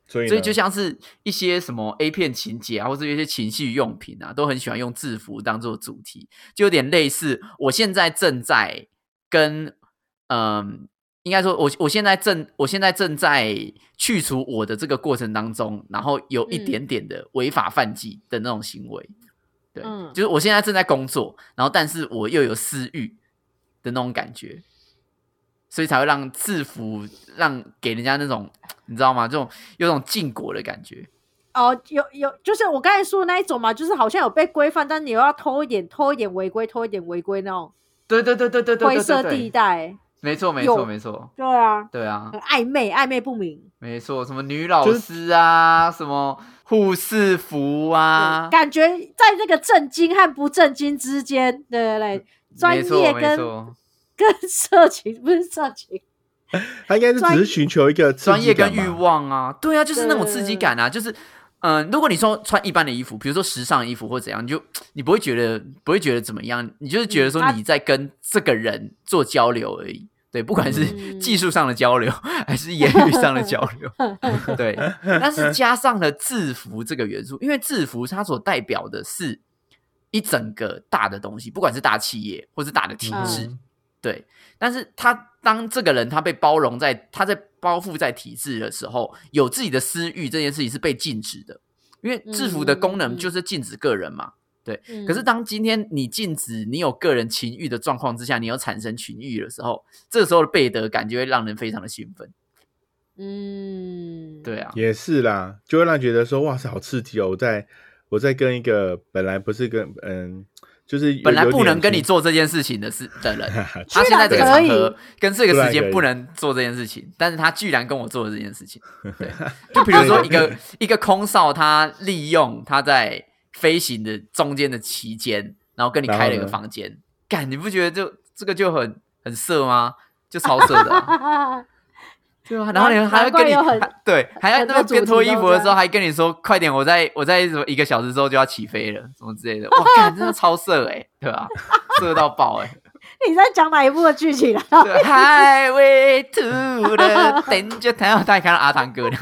所以所以就像是一些什么 A 片情节啊，或者一些情绪用品啊，都很喜欢用制服当做主题，就有点类似。我现在正在跟嗯，应该说我我现在正我现在正在去除我的这个过程当中，然后有一嗯点点的违法犯纪的那种行为。对，嗯就是我现在正在工作，然后但是我又有私欲的那种感觉，所以才会让制服让给人家那种你知道吗？这种有种禁果的感觉。哦，有有，就是我刚才说的那一种嘛，就是好像有被规范，但你又要偷一点，偷一点违规，偷一点违规那种对对对对对对对灰色地带。没错没错没错，对啊，对啊很，暧昧，暧昧不明，没错，什么女老师啊，什么护士服啊，感觉在那个震惊和不震惊之间，对对对，专业跟，[laughs] 跟色情不是色情，[laughs] 他应该是只是寻求一个刺专业跟欲。望啊，对啊，就是那种刺激感啊，就是。嗯，如果你说穿一般的衣服，比如说时尚的衣服或怎样，你就 [tsk] 你不会觉得不会觉得怎么样，你就是觉得说你在跟这个人做交流而已。对，不管是嗯技术上的交流，还是言语上的交流，[laughs] 对。但是加上了制服这个元素，因为制服它所代表的是一整个大的东西，不管是大企业或是大的体制，嗯对，但是他当这个人他被包容在他在包覆在体制的时候，有自己的私欲这件事情是被禁止的，因为制服的功能就是禁止个人嘛。对，嗯可是当今天你禁止你有个人情欲的状况之下，你有产生情欲的时候，这个时候的背德感就会让人非常的兴奋。嗯，对啊，也是啦，就会让人觉得说哇塞，好刺激哦！我在我在跟一个本来不是跟嗯，就是本来不能跟你做这件事情的事的人，[laughs] 他现在这个场合跟这个时间不能做这件事情，但是他居然跟我做了这件事情。[laughs] 对，就比如说一个 [laughs] 一个空少，他利用他在飞行的中间的期间，然后跟你开了一个房间，干，你不觉得就这个就很很色吗？就超色的。啊、[laughs] 对啊，然后你难还要跟你对，还要那个边脱衣服的时候还跟你说，快点，我在我在什么一个小时之后就要起飞了，什么之类的，哇，[laughs] 干，真的超色哎、对吧、色到爆哎、[laughs] 你在讲哪一部的剧情啊？对 Highway to the Danger Town，大家看到阿汤哥的，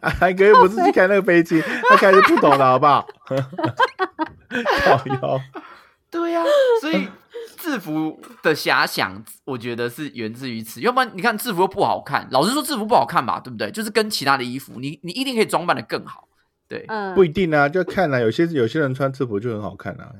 啊，[laughs] 还可以不是去开那个飞机，他开的是不懂了好不好？[laughs] 靠腰，对呀、所以制服的遐想，我觉得是源自于此。要不然你看制服又不好看，老实说制服不好看吧，对不对？就是跟其他的衣服，你你一定可以装扮的更好。对，嗯，不一定啊，就看啊，有些有些人穿制服就很好看啊。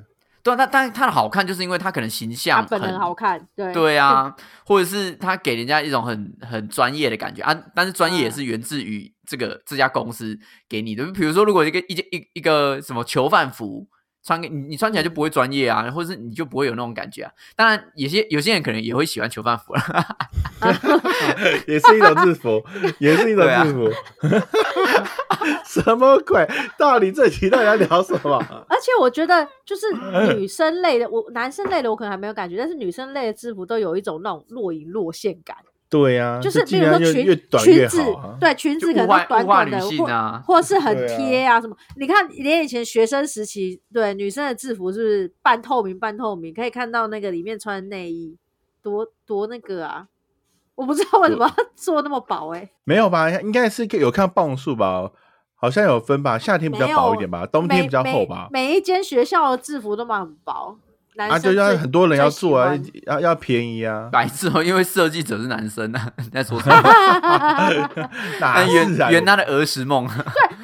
对啊，但但他的好看，就是因为他可能形他象本人好看，对对啊，[laughs] 或者是他给人家一种很很专业的感觉啊，但是专业也是源自于这个、这家公司给你的。比如说，如果一个一件一一个什么囚犯服穿给你，你穿起来就不会专业啊，或者是你就不会有那种感觉啊。当然，有些有些人可能也会喜欢囚犯服了。[laughs] 也是一种制服，也是一种制服。[laughs] 什么鬼？到底这期到底要聊什么？[laughs] 而且我觉得，就是女生类的，我男生类的我可能还没有感觉，但是女生类的制服都有一种那种若隐若现感，对呀、啊，就是比如说裙越短越裙子对裙子可能都物化物化短短的，啊或或是很贴啊什么。你看，连以前学生时期，对女生的制服是不是半透明半透明，可以看到那个里面穿的内衣，多多那个啊！我不知道为什么要做那么薄哎、没有吧？应该是有看磅数吧？好像有分吧，夏天比较薄一点吧，冬天比较厚吧。每每一间学校的制服都蛮很薄，男啊，就要很多人要做啊，要要便宜啊。白痴哦，因为设计者是男生啊，你 [laughs] 在说 [laughs] [laughs] 什么？但圆？圆他的儿时梦，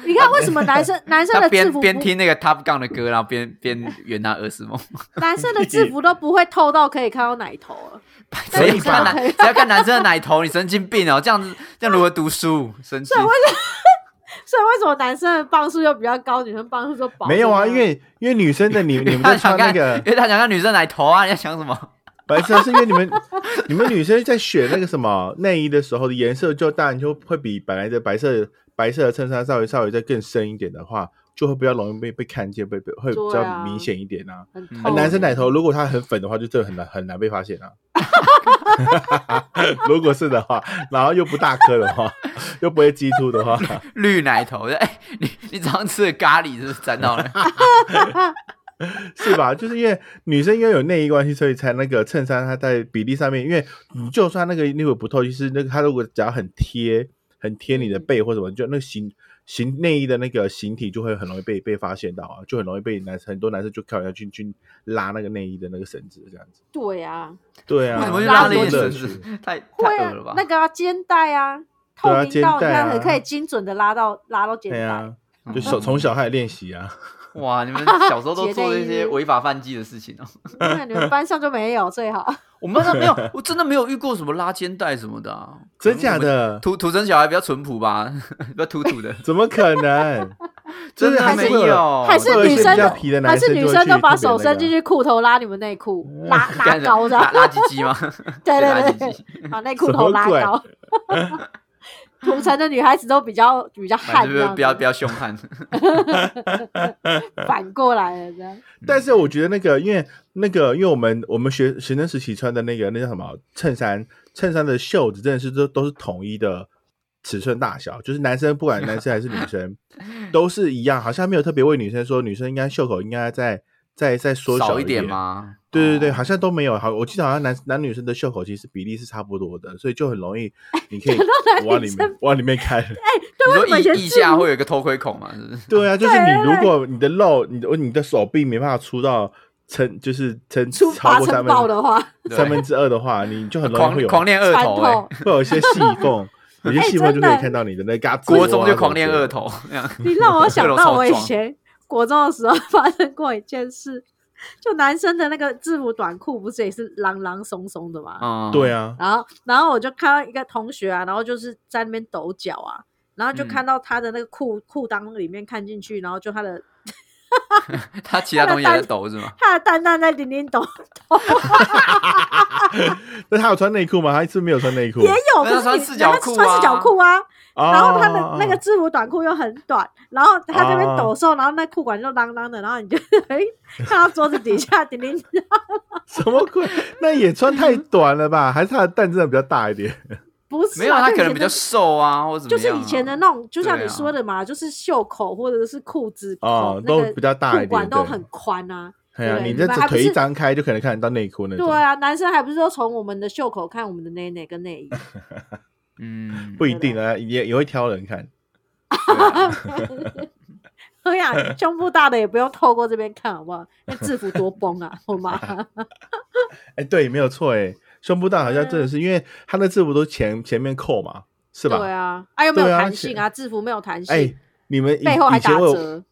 你看为什么男生男生他的制服不边边听那个 Top Gun 的歌，然后边边圆他儿时梦。男生的制服都不会透到可以看到奶头了。谁看男谁要看男生的奶头？你神经病哦！这样子这样如何读书？生气。所以为什么男生的磅数又比较高，女生磅数就薄？没有啊，因为因为女生的你你们在穿那个因个为他想看女生奶头啊！[laughs] 你在想什么？白色，是因为你们你们女生在选那个什么内衣的时候的颜色，就当然就会比本来的白色白色的衬衫稍微稍微再更深一点的话，就会比较容易被被看见，被被会比较明显一点啊。嗯很透啊男生奶头如果他很粉的话，就真的很难很难被发现啊。[laughs] 如果是的话，然后又不大颗的话，[laughs] 又不会激突的话，绿奶头，哎、你你早上吃的咖喱是不是沾到了？[laughs] 是吧？就是因为女生因为有内衣关系，所以才那个衬衫它在比例上面，因为你就算那个内裤不透，其实那个它如果只要很贴很贴你的背或什么，就那个形形内衣的那个形体就会很容易被被发现到啊，就很容易被男生很多男生就靠下去去拉那个内衣的那个绳子这样子。对啊，对啊，为什么去拉拉那些多乐趣绳子？太会啊太恶了吧？那个啊肩带啊，透明到你肩带啊看很可以精准的拉到拉到肩带。对啊，就手从小开始练习啊。[laughs] [laughs] 哇，你们小时候都 [laughs] 做这些违法犯纪的事情哦、[laughs] 那你们班上就没有最好。我们班上没有，我真的没有遇过什么拉肩带什么的、啊，真假的？土土生小孩比较淳朴吧，比较土土的，怎么可能？真的没还是有，还是女生都皮的男还是女生都把手伸进去裤头拉你们内裤，拉拉高的，拉拉鸡鸡吗？对对对，把内裤头拉高。[laughs] 土城的女孩子都比较比较悍这样子，不要不要凶悍，[laughs] 反过来了这样。[laughs] 但是我觉得那个，因为那个，因为我们我们学学生时期穿的那个那叫什么衬衫，衬衫的袖子真的是都都是统一的尺寸大小，就是男生不管男生还是女生都是一样，好像没有特别为女生说女生应该袖口应该再再再缩小一点点？吗？对对对，哦好像都没有。好，我记得好像男男女生的袖口其实比例是差不多的，所以就很容易，你可以 [laughs] 往里面往里面开。[laughs] 你为什么以前说腋腋下会有一个偷窥孔嘛？是不是？对啊，就是你如果你的肉，你的你的手臂没办法出到撑，就是撑超过三分爆的话，三分之二的话，你就很容易会有狂狂练二头。[laughs] 会有一些细缝，有些哎细缝就可以看到你的那个嘎吱国中就狂练二。头，你让我想到我以前国中的时候 [laughs] 发生过一件事，就男生的那个制服短裤不是也是朗朗松松的吗？嗯，对啊，然后，然后我就看到一个同学啊，然后就是在那边抖脚啊，然后就嗯看到他的那个裤裤裆里面看进去，然后就他的 [laughs] 他其他东西也在抖是吗？他的蛋蛋在叮叮抖抖，[laughs] 那他有穿内裤吗？他一次没有穿内裤。也有，他可是你穿四角裤啊穿四角裤啊，哦然后他的那个制服短裤又很短，然后他这边哦抖瘦，然后那裤管就啷啷的，然后你就哎看到桌子底下叮叮，什么鬼？那也穿太短了吧？还是他的蛋真的比较大一点？不是啊没有，他可能比较瘦啊，或者怎么样啊就是以前的那种，就像你说的嘛，就是袖口或者是裤子口、哦那个都比较大一点裤管都很宽啊。对啊，你这腿一张开就可能看得到内裤那种。对啊，男生还不是都从我们的袖口看我们的内内跟内衣？[laughs] 嗯，不一定啊，也也会挑人看。[laughs] 哎呀，胸部大的也不用透过这边看，好不好？那制服多崩啊，[laughs] 我妈！[laughs] 哎，对，没有错，哎，胸部大好像真的是，因为他的制服都前前面扣嘛，是吧？对啊，啊又没有弹性啊，制服没有弹性，哎，你们以背后还打折。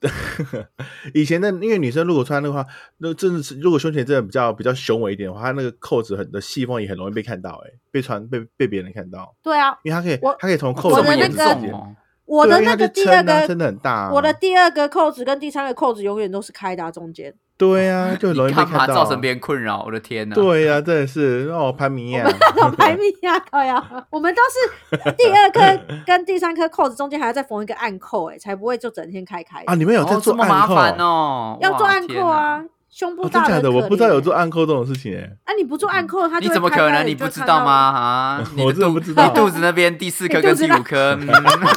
[laughs] 以前的，因为女生如果穿的话，那真的是如果胸前真的比较比较雄伟一点的话，她那个扣子很的细缝也很容易被看到、哎，被穿被被别人看到，对啊，因为她可以我它可以从扣子的那个重哦。我的那个第二个真的很大啊我的第二个扣子跟第三个扣子永远都是开的、啊，中间。对啊，就容易被看到，造成别人困扰？我的天哪！对呀、真的是让我攀迷呀、那种排名呀，靠呀！我们都是第二颗 [laughs] 跟第三颗扣子中间还要再缝一个暗扣、哎，才不会就整天开开。啊！你们有在哦，做这么麻暗扣？烦哦，要做暗扣啊，胸部哦，真假的，大很可我不知道有做暗扣这种事情哎、啊，你不做暗扣，他你怎么可能？你不知道吗？？啊，[laughs] 我的肚真的不知道你肚子那边第四颗跟第五颗，嗯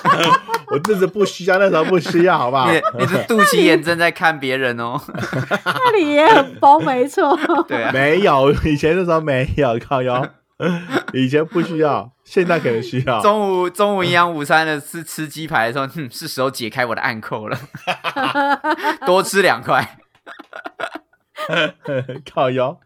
[laughs] 我真的不需要，那时候不需要，好不好？你你的肚脐眼正在看别人哦。[laughs] 那里也很包，没错。对啊，没有，以前那时候没有，靠腰，以前不需要，现在可能需要。中午中午营养午餐的是吃鸡排的时候，哼，是时候解开我的暗扣了，多吃两块。[laughs] 靠腰，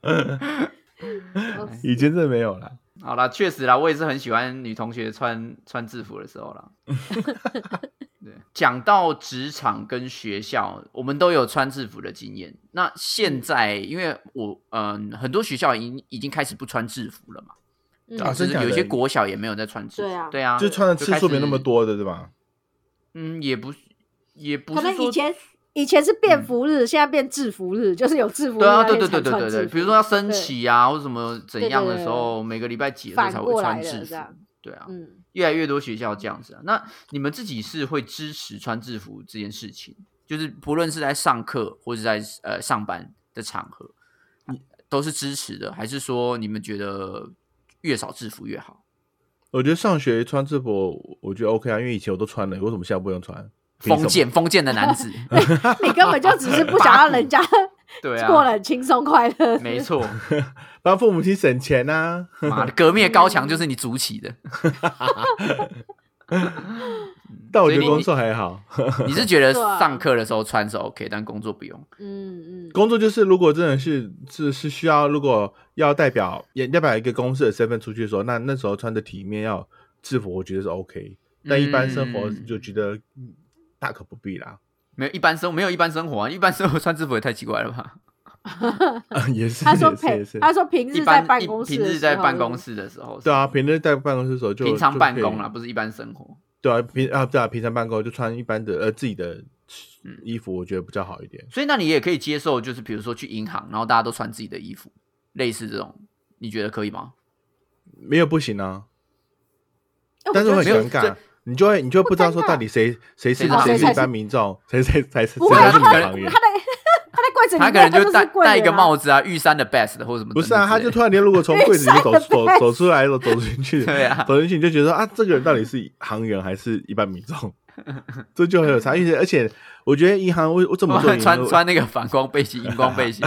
以前真的没有啦。好啦，确实啦，我也是很喜欢女同学穿穿制服的时候啦。[laughs] 对，讲到职场跟学校，我们都有穿制服的经验。那现在，因为我嗯、很多学校已经已经开始不穿制服了嘛，嗯啊甚至有些国小也没有在穿制服。对啊对啊，就穿的次数没那么。多的，对吧？嗯，也不也不是说能以前以前是便服日，现在变制服日，就是有制服日对啊，对对对对对对，比如说要升旗啊，或者什么怎样的时候，每个礼拜几的时候才会穿制服。对啊，嗯，越来越多学校这样子啊。那你们自己是会支持穿制服这件事情？就是不论是在上课或者在呃上班的场合，你都是支持的，还是说你们觉得越少制服越好？我觉得上学穿制服，我觉得 OK 啊，因为以前我都穿了，为什么现在不用穿？封建封建的男子，[laughs] 你根本就只是不想让人家对过得啊，很轻松快乐。没错，[laughs] 帮父母亲省钱呐、啊。妈的，革命的高墙就是你筑起的。但我觉得工作还好，你是觉得上课的时候穿是 OK，但工作不用？嗯嗯，工作就是如果真的是是是需要，如果要代表也代表一个公司的身份出去的时候，那那时候穿的体面要制服，我觉得是 OK。但一般生活嗯就觉得、嗯大可不必啦。[laughs] 没有一般生没有一般生活啊，[laughs] 一般生活穿制服也太奇怪了吧？[laughs] 啊也是，他说平他说平日在办公室的平日在时候办公室的时候，对啊，平日在办公室的时候就平常办公了啦，，不是一般生活。对啊，平啊对啊，平常办公就穿一般的呃自己的嗯衣服，我觉得比较好一点。所以那你也可以接受，就是比如说去银行，然后大家都穿自己的衣服，类似这种，你觉得可以吗？没有不行啊，哎但是会我很尴尬，你就会你就会不知道说到底谁谁是谁是一般民众，谁谁才是谁是他民行员他。在 [laughs] 他在柜子里面，他可能就就戴戴一个帽子啊，玉山的 best 或者什么不是啊，他就突然间如果从柜子里面走走走出来，走走进去，[laughs] 对啊。走进去你就觉得啊，这个人到底是行员还是一般民众？[laughs] 这就很有差，而且而且我觉得银行为我这么做原因，穿穿那个反光背心、荧光背心，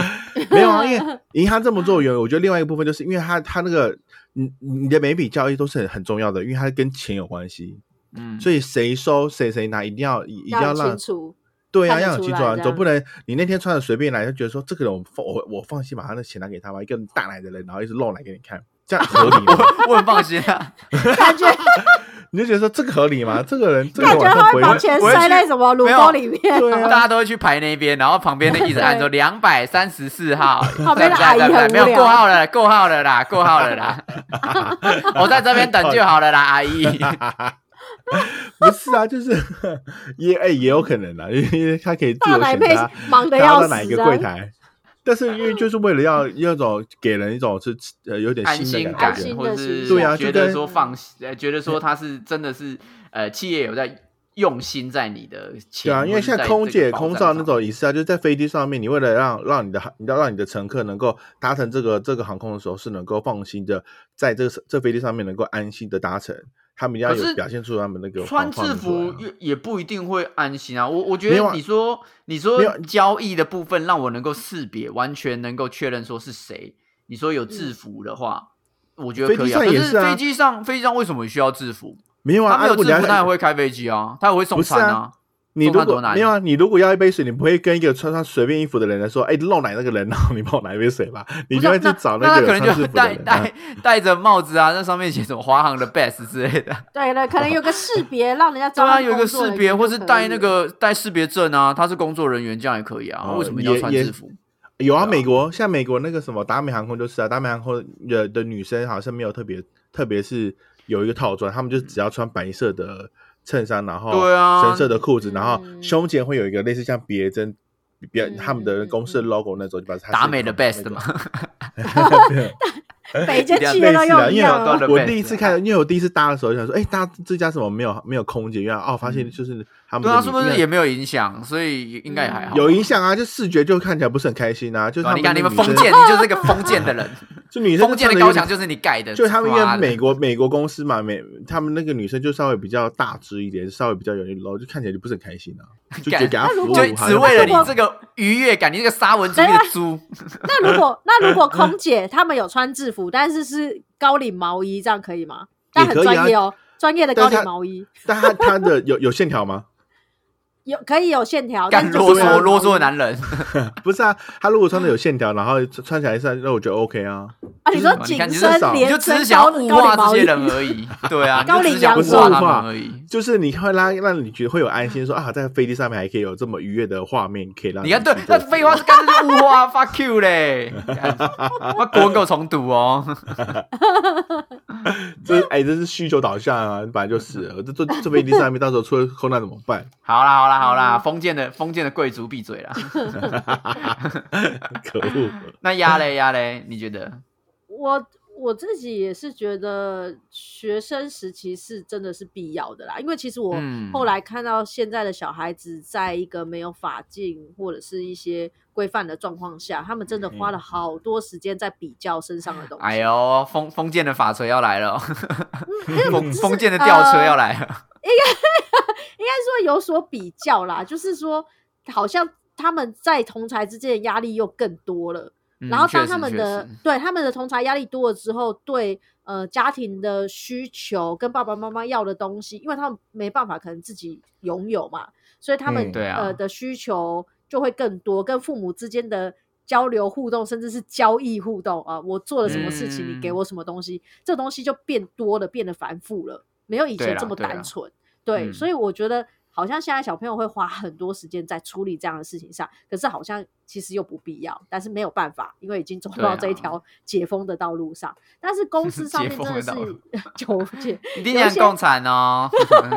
没有啊，因为银行这么做原因，我觉得另外一个部分就是因为他他那个你你的每笔交易都是很很重要的，因为它跟钱有关系，嗯，所以谁收谁谁拿，一定要一定要让清楚。对啊，要很清楚啊，总不能你那天穿的随便来，就觉得说这个人我放我我放心把他的钱拿给他吧，一个大奶的人，然后一直露奶给你看，这样 [laughs] 合理吗？我很放心啊。感觉 [laughs] 你就觉得说这个合理吗？这个人这个感觉晚上不会把钱我会去塞在什么乳没有里面，对啊大家都会去排那边，然后旁边的一直按说 [laughs] 两百三十四号，旁边的阿姨在不在没有很无聊过号了，过号了啦，过号了啦，我在这边等就好了啦，阿姨。[laughs] 不是啊，就是 [laughs] 也哎、也有可能啊，因为他可以自由选择 [laughs] 忙得他要要死到哪一个柜啊！台。但是因为就是为了要要一种给人一种是呃有点安新的心感感觉，安心或者是对啊觉得说放呃，觉得说他是真的是呃，企业有在用心在你的钱，对啊，因为现在空姐、空少那种仪式啊，就是在飞机上面，你为了让让你的你要让你的乘客能够搭乘这个这个航空的时候是能够放心的，在这个这飞机上面能够安心的搭乘，他们要表现出他们那个穿制服也也不一定会安心啊。我我觉得你说你说交易的部分让我能够识别，完全能够确认说是谁。你说有制服的话，我觉得可以啊。飞机上可也是啊飞机上飞机上为什么需要制服？没有啊，他没有制服，他也会开飞机啊，他也会送餐啊。你如果没有啊，你如果要一杯水，你不会跟一个穿上随便衣服的人来说，哎，漏奶那个人，然后你帮我拿一杯水吧，[laughs] 你就会去找那个可能就有穿制服的戴人啊。戴戴着帽子啊，那上面写什么华航的 best 之类的。对 [laughs] 对，可能有个识别，让人家知道对啊，他有一个识别，或是带那个带识别证啊，他是工作人员，这样也可以啊。哦为什么要穿也制服？有啊美国像美国那个什么达美航空就是啊，达美航空的的女生好像没有特别，特别是有一个套装，他们就只要穿白色的衬衫，然后对啊深色的裤子，然后嗯胸前会有一个类似像别针。别嗯他们的公司 logo 那种，就把它达美的 best 个嘛，每间企类业都用似的，因为一样啊高端的我 best 第一次看，因为我第一次搭的时候就想说，哎，搭这家怎么没有没有空姐？原来哦，发现就是他们对啊，是不是也没有影响？所以应该也还好。有影响啊？就视觉就看起来不是很开心啊。就是啊你看你们封建，你就是个封建的人，就女生封建的高墙就是你盖的。就他们因为美国美国公司嘛，美他们那个女生就稍微比较大只一点，稍微比较有点 low，就看起来就不是很开心啊，[laughs] 就觉得给她服务就只为了如果你这个愉悦感，你这个沙文主义的猪，[laughs] 那如果那如果空姐她们有穿制服，但是是高领毛衣，这样可以吗？但很也可以啊专业哦，专业的高领毛衣但他他的有有线条吗？有可以有线条，干啰嗦啰嗦的男人。[laughs] 不是啊，他如果穿的有线条，然后穿起来是，那我觉得 OK 啊。啊！你说紧身连就只是身想要化这些，人而已。[laughs] 对啊，高你就只领洋装而已。就是你会拉让你觉得会有安心，说啊，在飞机上面还可以有这么愉悦的画面，可以让你看，对那废话是干物化，[laughs] fuck you 嘞！干那国文给我重读哦。这哎，这是需求导向啊，本来就是了。这这这飞机上面到时候出了空难怎么办？好啦好啦好嗯啦，封建的封建的贵族闭嘴啦。[laughs] 可恶！[laughs] 那压嘞压嘞，你觉得？我我自己也是觉得学生时期是真的是必要的啦，因为其实我嗯后来看到现在的小孩子，在一个没有法禁或者是一些规范的状况下，他们真的花了好多时间在比较身上的东西。哎呦，封封建的法锤要来了哦，封封建的吊车要来了。[laughs] 应该说有所比较啦，就是说好像他们在同才之间的压力又更多了。嗯然后当他们的实对他们的同才压力多了之后，对呃家庭的需求跟爸爸妈妈要的东西，因为他们没办法可能自己拥有嘛，所以他们、嗯对啊呃的需求就会更多，跟父母之间的交流互动，甚至是交易互动啊、我做了什么事情，你给嗯我什么东西，这东西就变多了，变得繁复了，没有以前这么单纯。对，嗯所以我觉得好像现在小朋友会花很多时间在处理这样的事情上，可是好像其实又不必要，但是没有办法，因为已经走到这一条解封的道路上。但是 [laughs] 公司上面真的是封的道路就解，你听起有一些来很共产哦。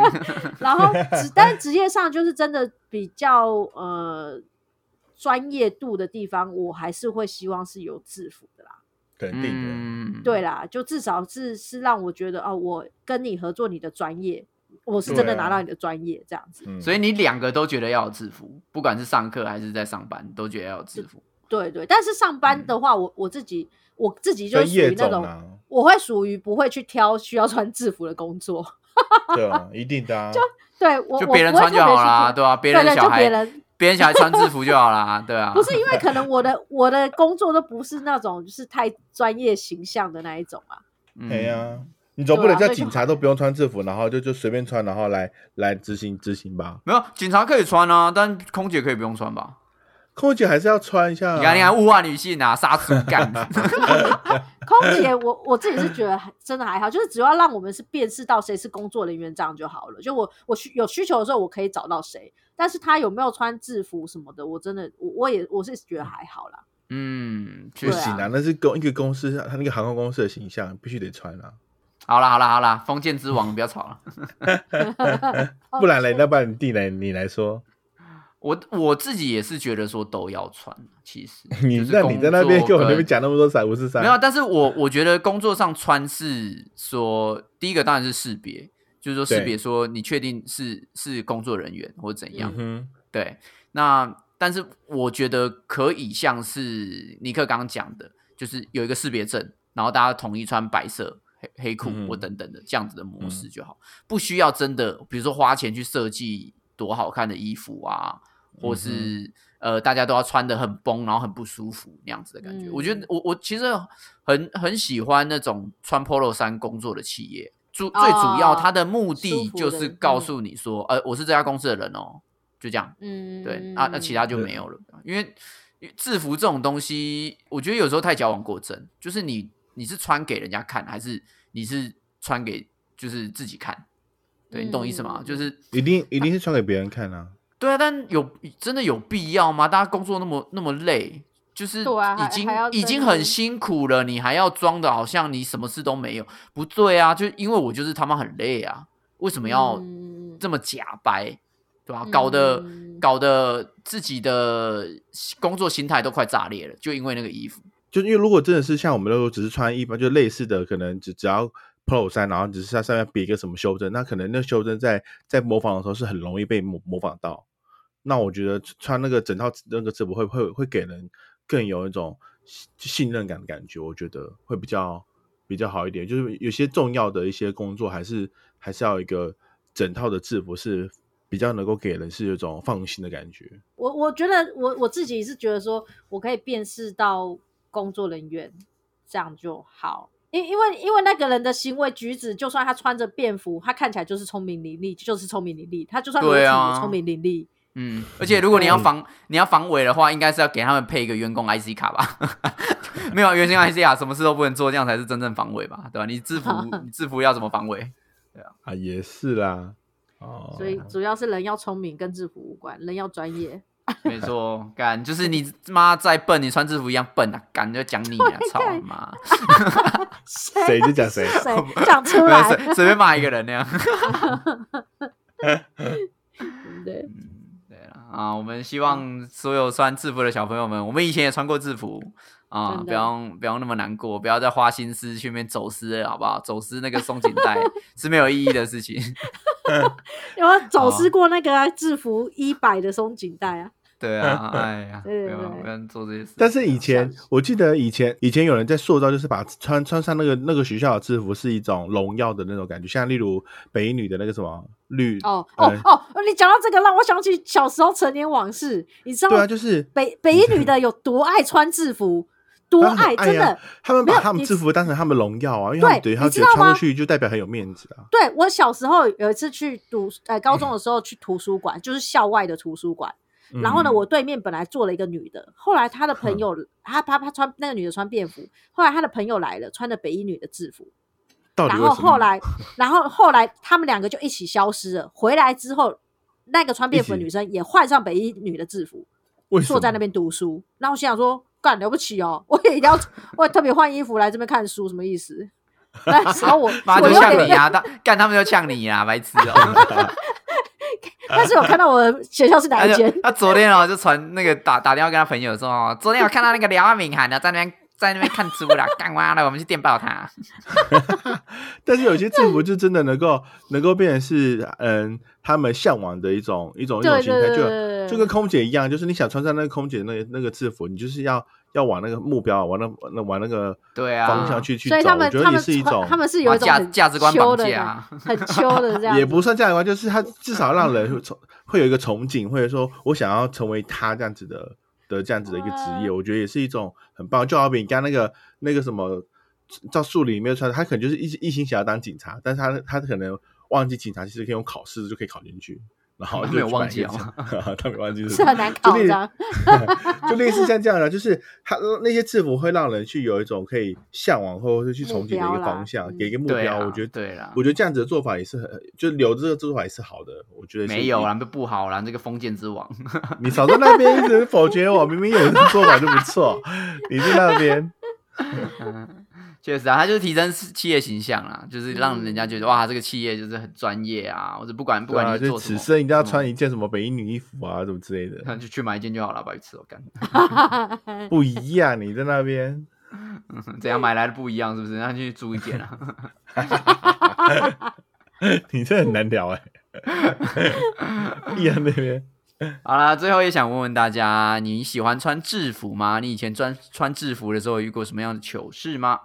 [laughs] 然后职 [laughs] 但是职业上就是真的比较呃专业度的地方，我还是会希望是有制服的啦。肯定的。嗯，对啦，就至少是是让我觉得哦，我跟你合作，你的专业，我是真的拿到你的专业这样子。嗯所以你两个都觉得要有制服，不管是上课还是在上班，都觉得要有制服。对对，但是上班的话，我我自己我自己就属于那种，种啊，我会属于不会去挑需要穿制服的工作。[laughs] 对啊，一定的啊。对我就别人穿就好啦，对吧、别人小孩，就别人小孩穿制服就好啦，对啊。不是因为可能我的我的工作都不是那种就是太专业形象的那一种啊。嗯，哎呀，你总不能叫警察都不用穿制服，然后就就随便穿，然后来来执行执行吧。没有警察可以穿啊，但空姐可以不用穿吧？空姐还是要穿一下啊。你看，你看，物化女性啊，杀猪干。[laughs] 空姐我我自己是觉得还真的还好，就是只要让我们是辨识到谁是工作人员这样就好了。就我我需有需求的时候，我可以找到谁，但是他有没有穿制服什么的，我真的我我也我是觉得还好啦。嗯，确实。不行啊，那是公一个公司，他那个航空公司的形象必须得穿啊，好啦好啦好啦，封建之王，不要吵了。[laughs] [laughs] 不然嘞，那不然你弟来你来说，我我自己也是觉得说都要穿，其实你就是那你在那边跟我那边跟讲那么多三五四三，没有，但是我我觉得工作上穿是说，第一个当然是识别，就是说识对别说你确定是是工作人员或怎样，对。那但是我觉得可以像是尼克刚刚讲的，就是有一个识别证，然后大家统一穿白色，黑黑裤嗯或等等的这样子的模式就好，不需要真的比如说花钱去设计多好看的衣服啊，或是、呃大家都要穿的很崩，然后很不舒服那样子的感觉。嗯我觉得我我其实很很喜欢那种穿 polo 衫工作的企业。主最主要，哦它的目的就是告诉你说，呃，我是这家公司的人哦，就这样。嗯，对，啊，那其他就没有了，因为制服这种东西，我觉得有时候太矫枉过正，就是你你是穿给人家看，还是你是穿给就是自己看？对你懂意思吗？嗯就是一定一定是穿给别人看啊。对啊，但有真的有必要吗？大家工作那么那么累，就是已经、已经很辛苦了，你还要装的好像你什么事都没有，不对啊！就因为我就是他妈很累啊，为什么要嗯这么假白，对吧？搞得、嗯搞得自己的工作心态都快炸裂了，就因为那个衣服。就因为如果真的是像我们那时候只是穿一般就类似的，可能只只要 polo 衫，然后只是在上面别一个什么修正，那可能那修正在在模仿的时候是很容易被模模仿到。那我觉得穿那个整套那个制服会会会给人更有一种信信任感的感觉，我觉得会比较比较好一点。就是有些重要的一些工作，还是还是要一个整套的制服是比较能够给人是有一种放心的感觉。我我觉得我我自己是觉得说，我可以辨识到工作人员，这样就好。因因为因为那个人的行为举止，就算他穿着便服，他看起来就是聪明伶俐，就是聪明伶俐。他就算裸体对啊也聪明伶俐。嗯，而且如果你要防你要防伪的话，应该是要给他们配一个员工 IC 卡吧？[laughs] 没有员工 IC 卡，什么事都不能做，这样才是真正防伪吧？对吧？你制服 [laughs] 你制服要怎么防伪？对啊，也是啦。哦，所以主要是人要聪明，跟制服无关，人要专业。[laughs] 没错，干就是你妈再笨，你穿制服一样笨啊！干就讲你啊，操你妈！谁就讲谁。谁讲出来？随随便骂一个人那样。对，啊，我们希望所有穿制服的小朋友们，我们以前也穿过制服啊，不要不要那么难过，不要再花心思去那边走私了，好不好？走私那个松紧带 [laughs] 是没有意义的事情。[laughs] 有没有走私过那个啊制服一百的松紧带啊？对啊，哎呀，不对对对要不要做这些事。但是以前我记得以前以前有人在塑造，就是把穿穿上那个那个学校的制服是一种荣耀的那种感觉，像例如北一女的那个什么绿哦哦呃哦！你讲到这个，让我想起小时候成年往事。你知道对啊，就是北北一女的有多爱穿制服，多爱，真的。他们把他们制服当成他们荣耀啊，因为他们对对他觉得穿你知道吗出去就代表很有面子啊。对我小时候有一次去读，呃，高中的时候去图书馆，就是校外的图书馆。然后呢，嗯我对面本来坐了一个女的，后来她的朋友，她她她穿那个女的穿便服，后来她的朋友来了，穿的北一女的制服，然到底为什么后后来，然后后来他们两个就一起消失了。回来之后，那个穿便服的女生也换上北一女的制服，坐在那边读书。然后我心想说，干了不起哦，[laughs] 我也一定要，我也特别换衣服来这边看书，什么意思？[laughs] 那时候我妈就呛你啊！他干他们就呛你啊，白痴哦！[laughs] 但是我看到我的学校是哪一间，他昨天哦就传那个打打电话跟他朋友说哦，昨天我看到那个廖阿敏涵的在那边在那边看书啦，干完了我们去电报他。[laughs] [laughs] 但是有些制服就真的能够能够变成是嗯他们向往的一种一种一种对形态，就就跟空姐一样，就是你想穿上那个空姐那个那个制服，你就是要要往那个目标往那那往那个对啊。方向去去走，所以他们我觉得他们也是一种他们是有一种价值观秋的绑架 [laughs] 很秋的这样，也不算价值观，就是他至少让人会从会有一个憧憬，或者说我想要成为他这样子的的这样子的一个职业，啊我觉得也是一种很棒。就好比你刚刚那个那个什么，到树林里面穿，他可能就是一一心想要当警察，但是他他可能忘记警察其实可以用考试就可以考进去，然后 [laughs] 没 [laughs] 有忘记一个啊他没忘记是很难考就类这样。就类似像这样的，就是他那些制服会让人去有一种可以向往或者是去憧憬的一个方向，嗯给一个目标。我觉得对啦我觉得这样子的做法也是很，就留着这个做法也是好的。我觉得没有啦，不好啦，这个封建之王。你少在那边一直否决我，明明有这做法就不错，[laughs] 你在那边。嗯，确实啊，他就是提升企业形象啦，就是让人家觉得、哇，这个企业就是很专业啊，或者不管不管你是做什么，此生一定要嗯穿一件什么北一女衣服啊，什么之类的，那就去买一件就好了，白痴我干，[laughs] 不一样。你在那边，[laughs] 怎样买来的不一样是不是？那就去租一件啊。[laughs] 你这很难聊哎、一安那边，好啦，最后也想问问大家，你喜欢穿制服吗？你以前穿穿制服的时候遇过什么样的糗事吗？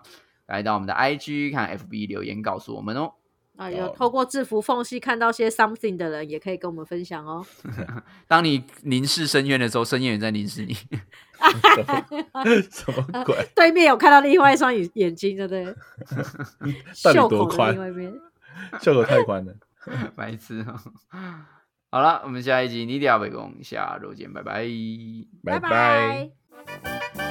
来到我们的 IG 看 FB 留言告诉我们哦。啊，有透过制服缝隙看到些 something 的人，也可以跟我们分享哦。[laughs] 当你凝视深渊的时候，深渊也在凝视你。[laughs] 什么鬼？[laughs] 对面有看到另外一双眼眼睛，对不对？到底袖口多宽另外一边。效果太宽了。白痴哦。好了，我们下一集尼迪亚北宫下周见，拜拜。拜拜拜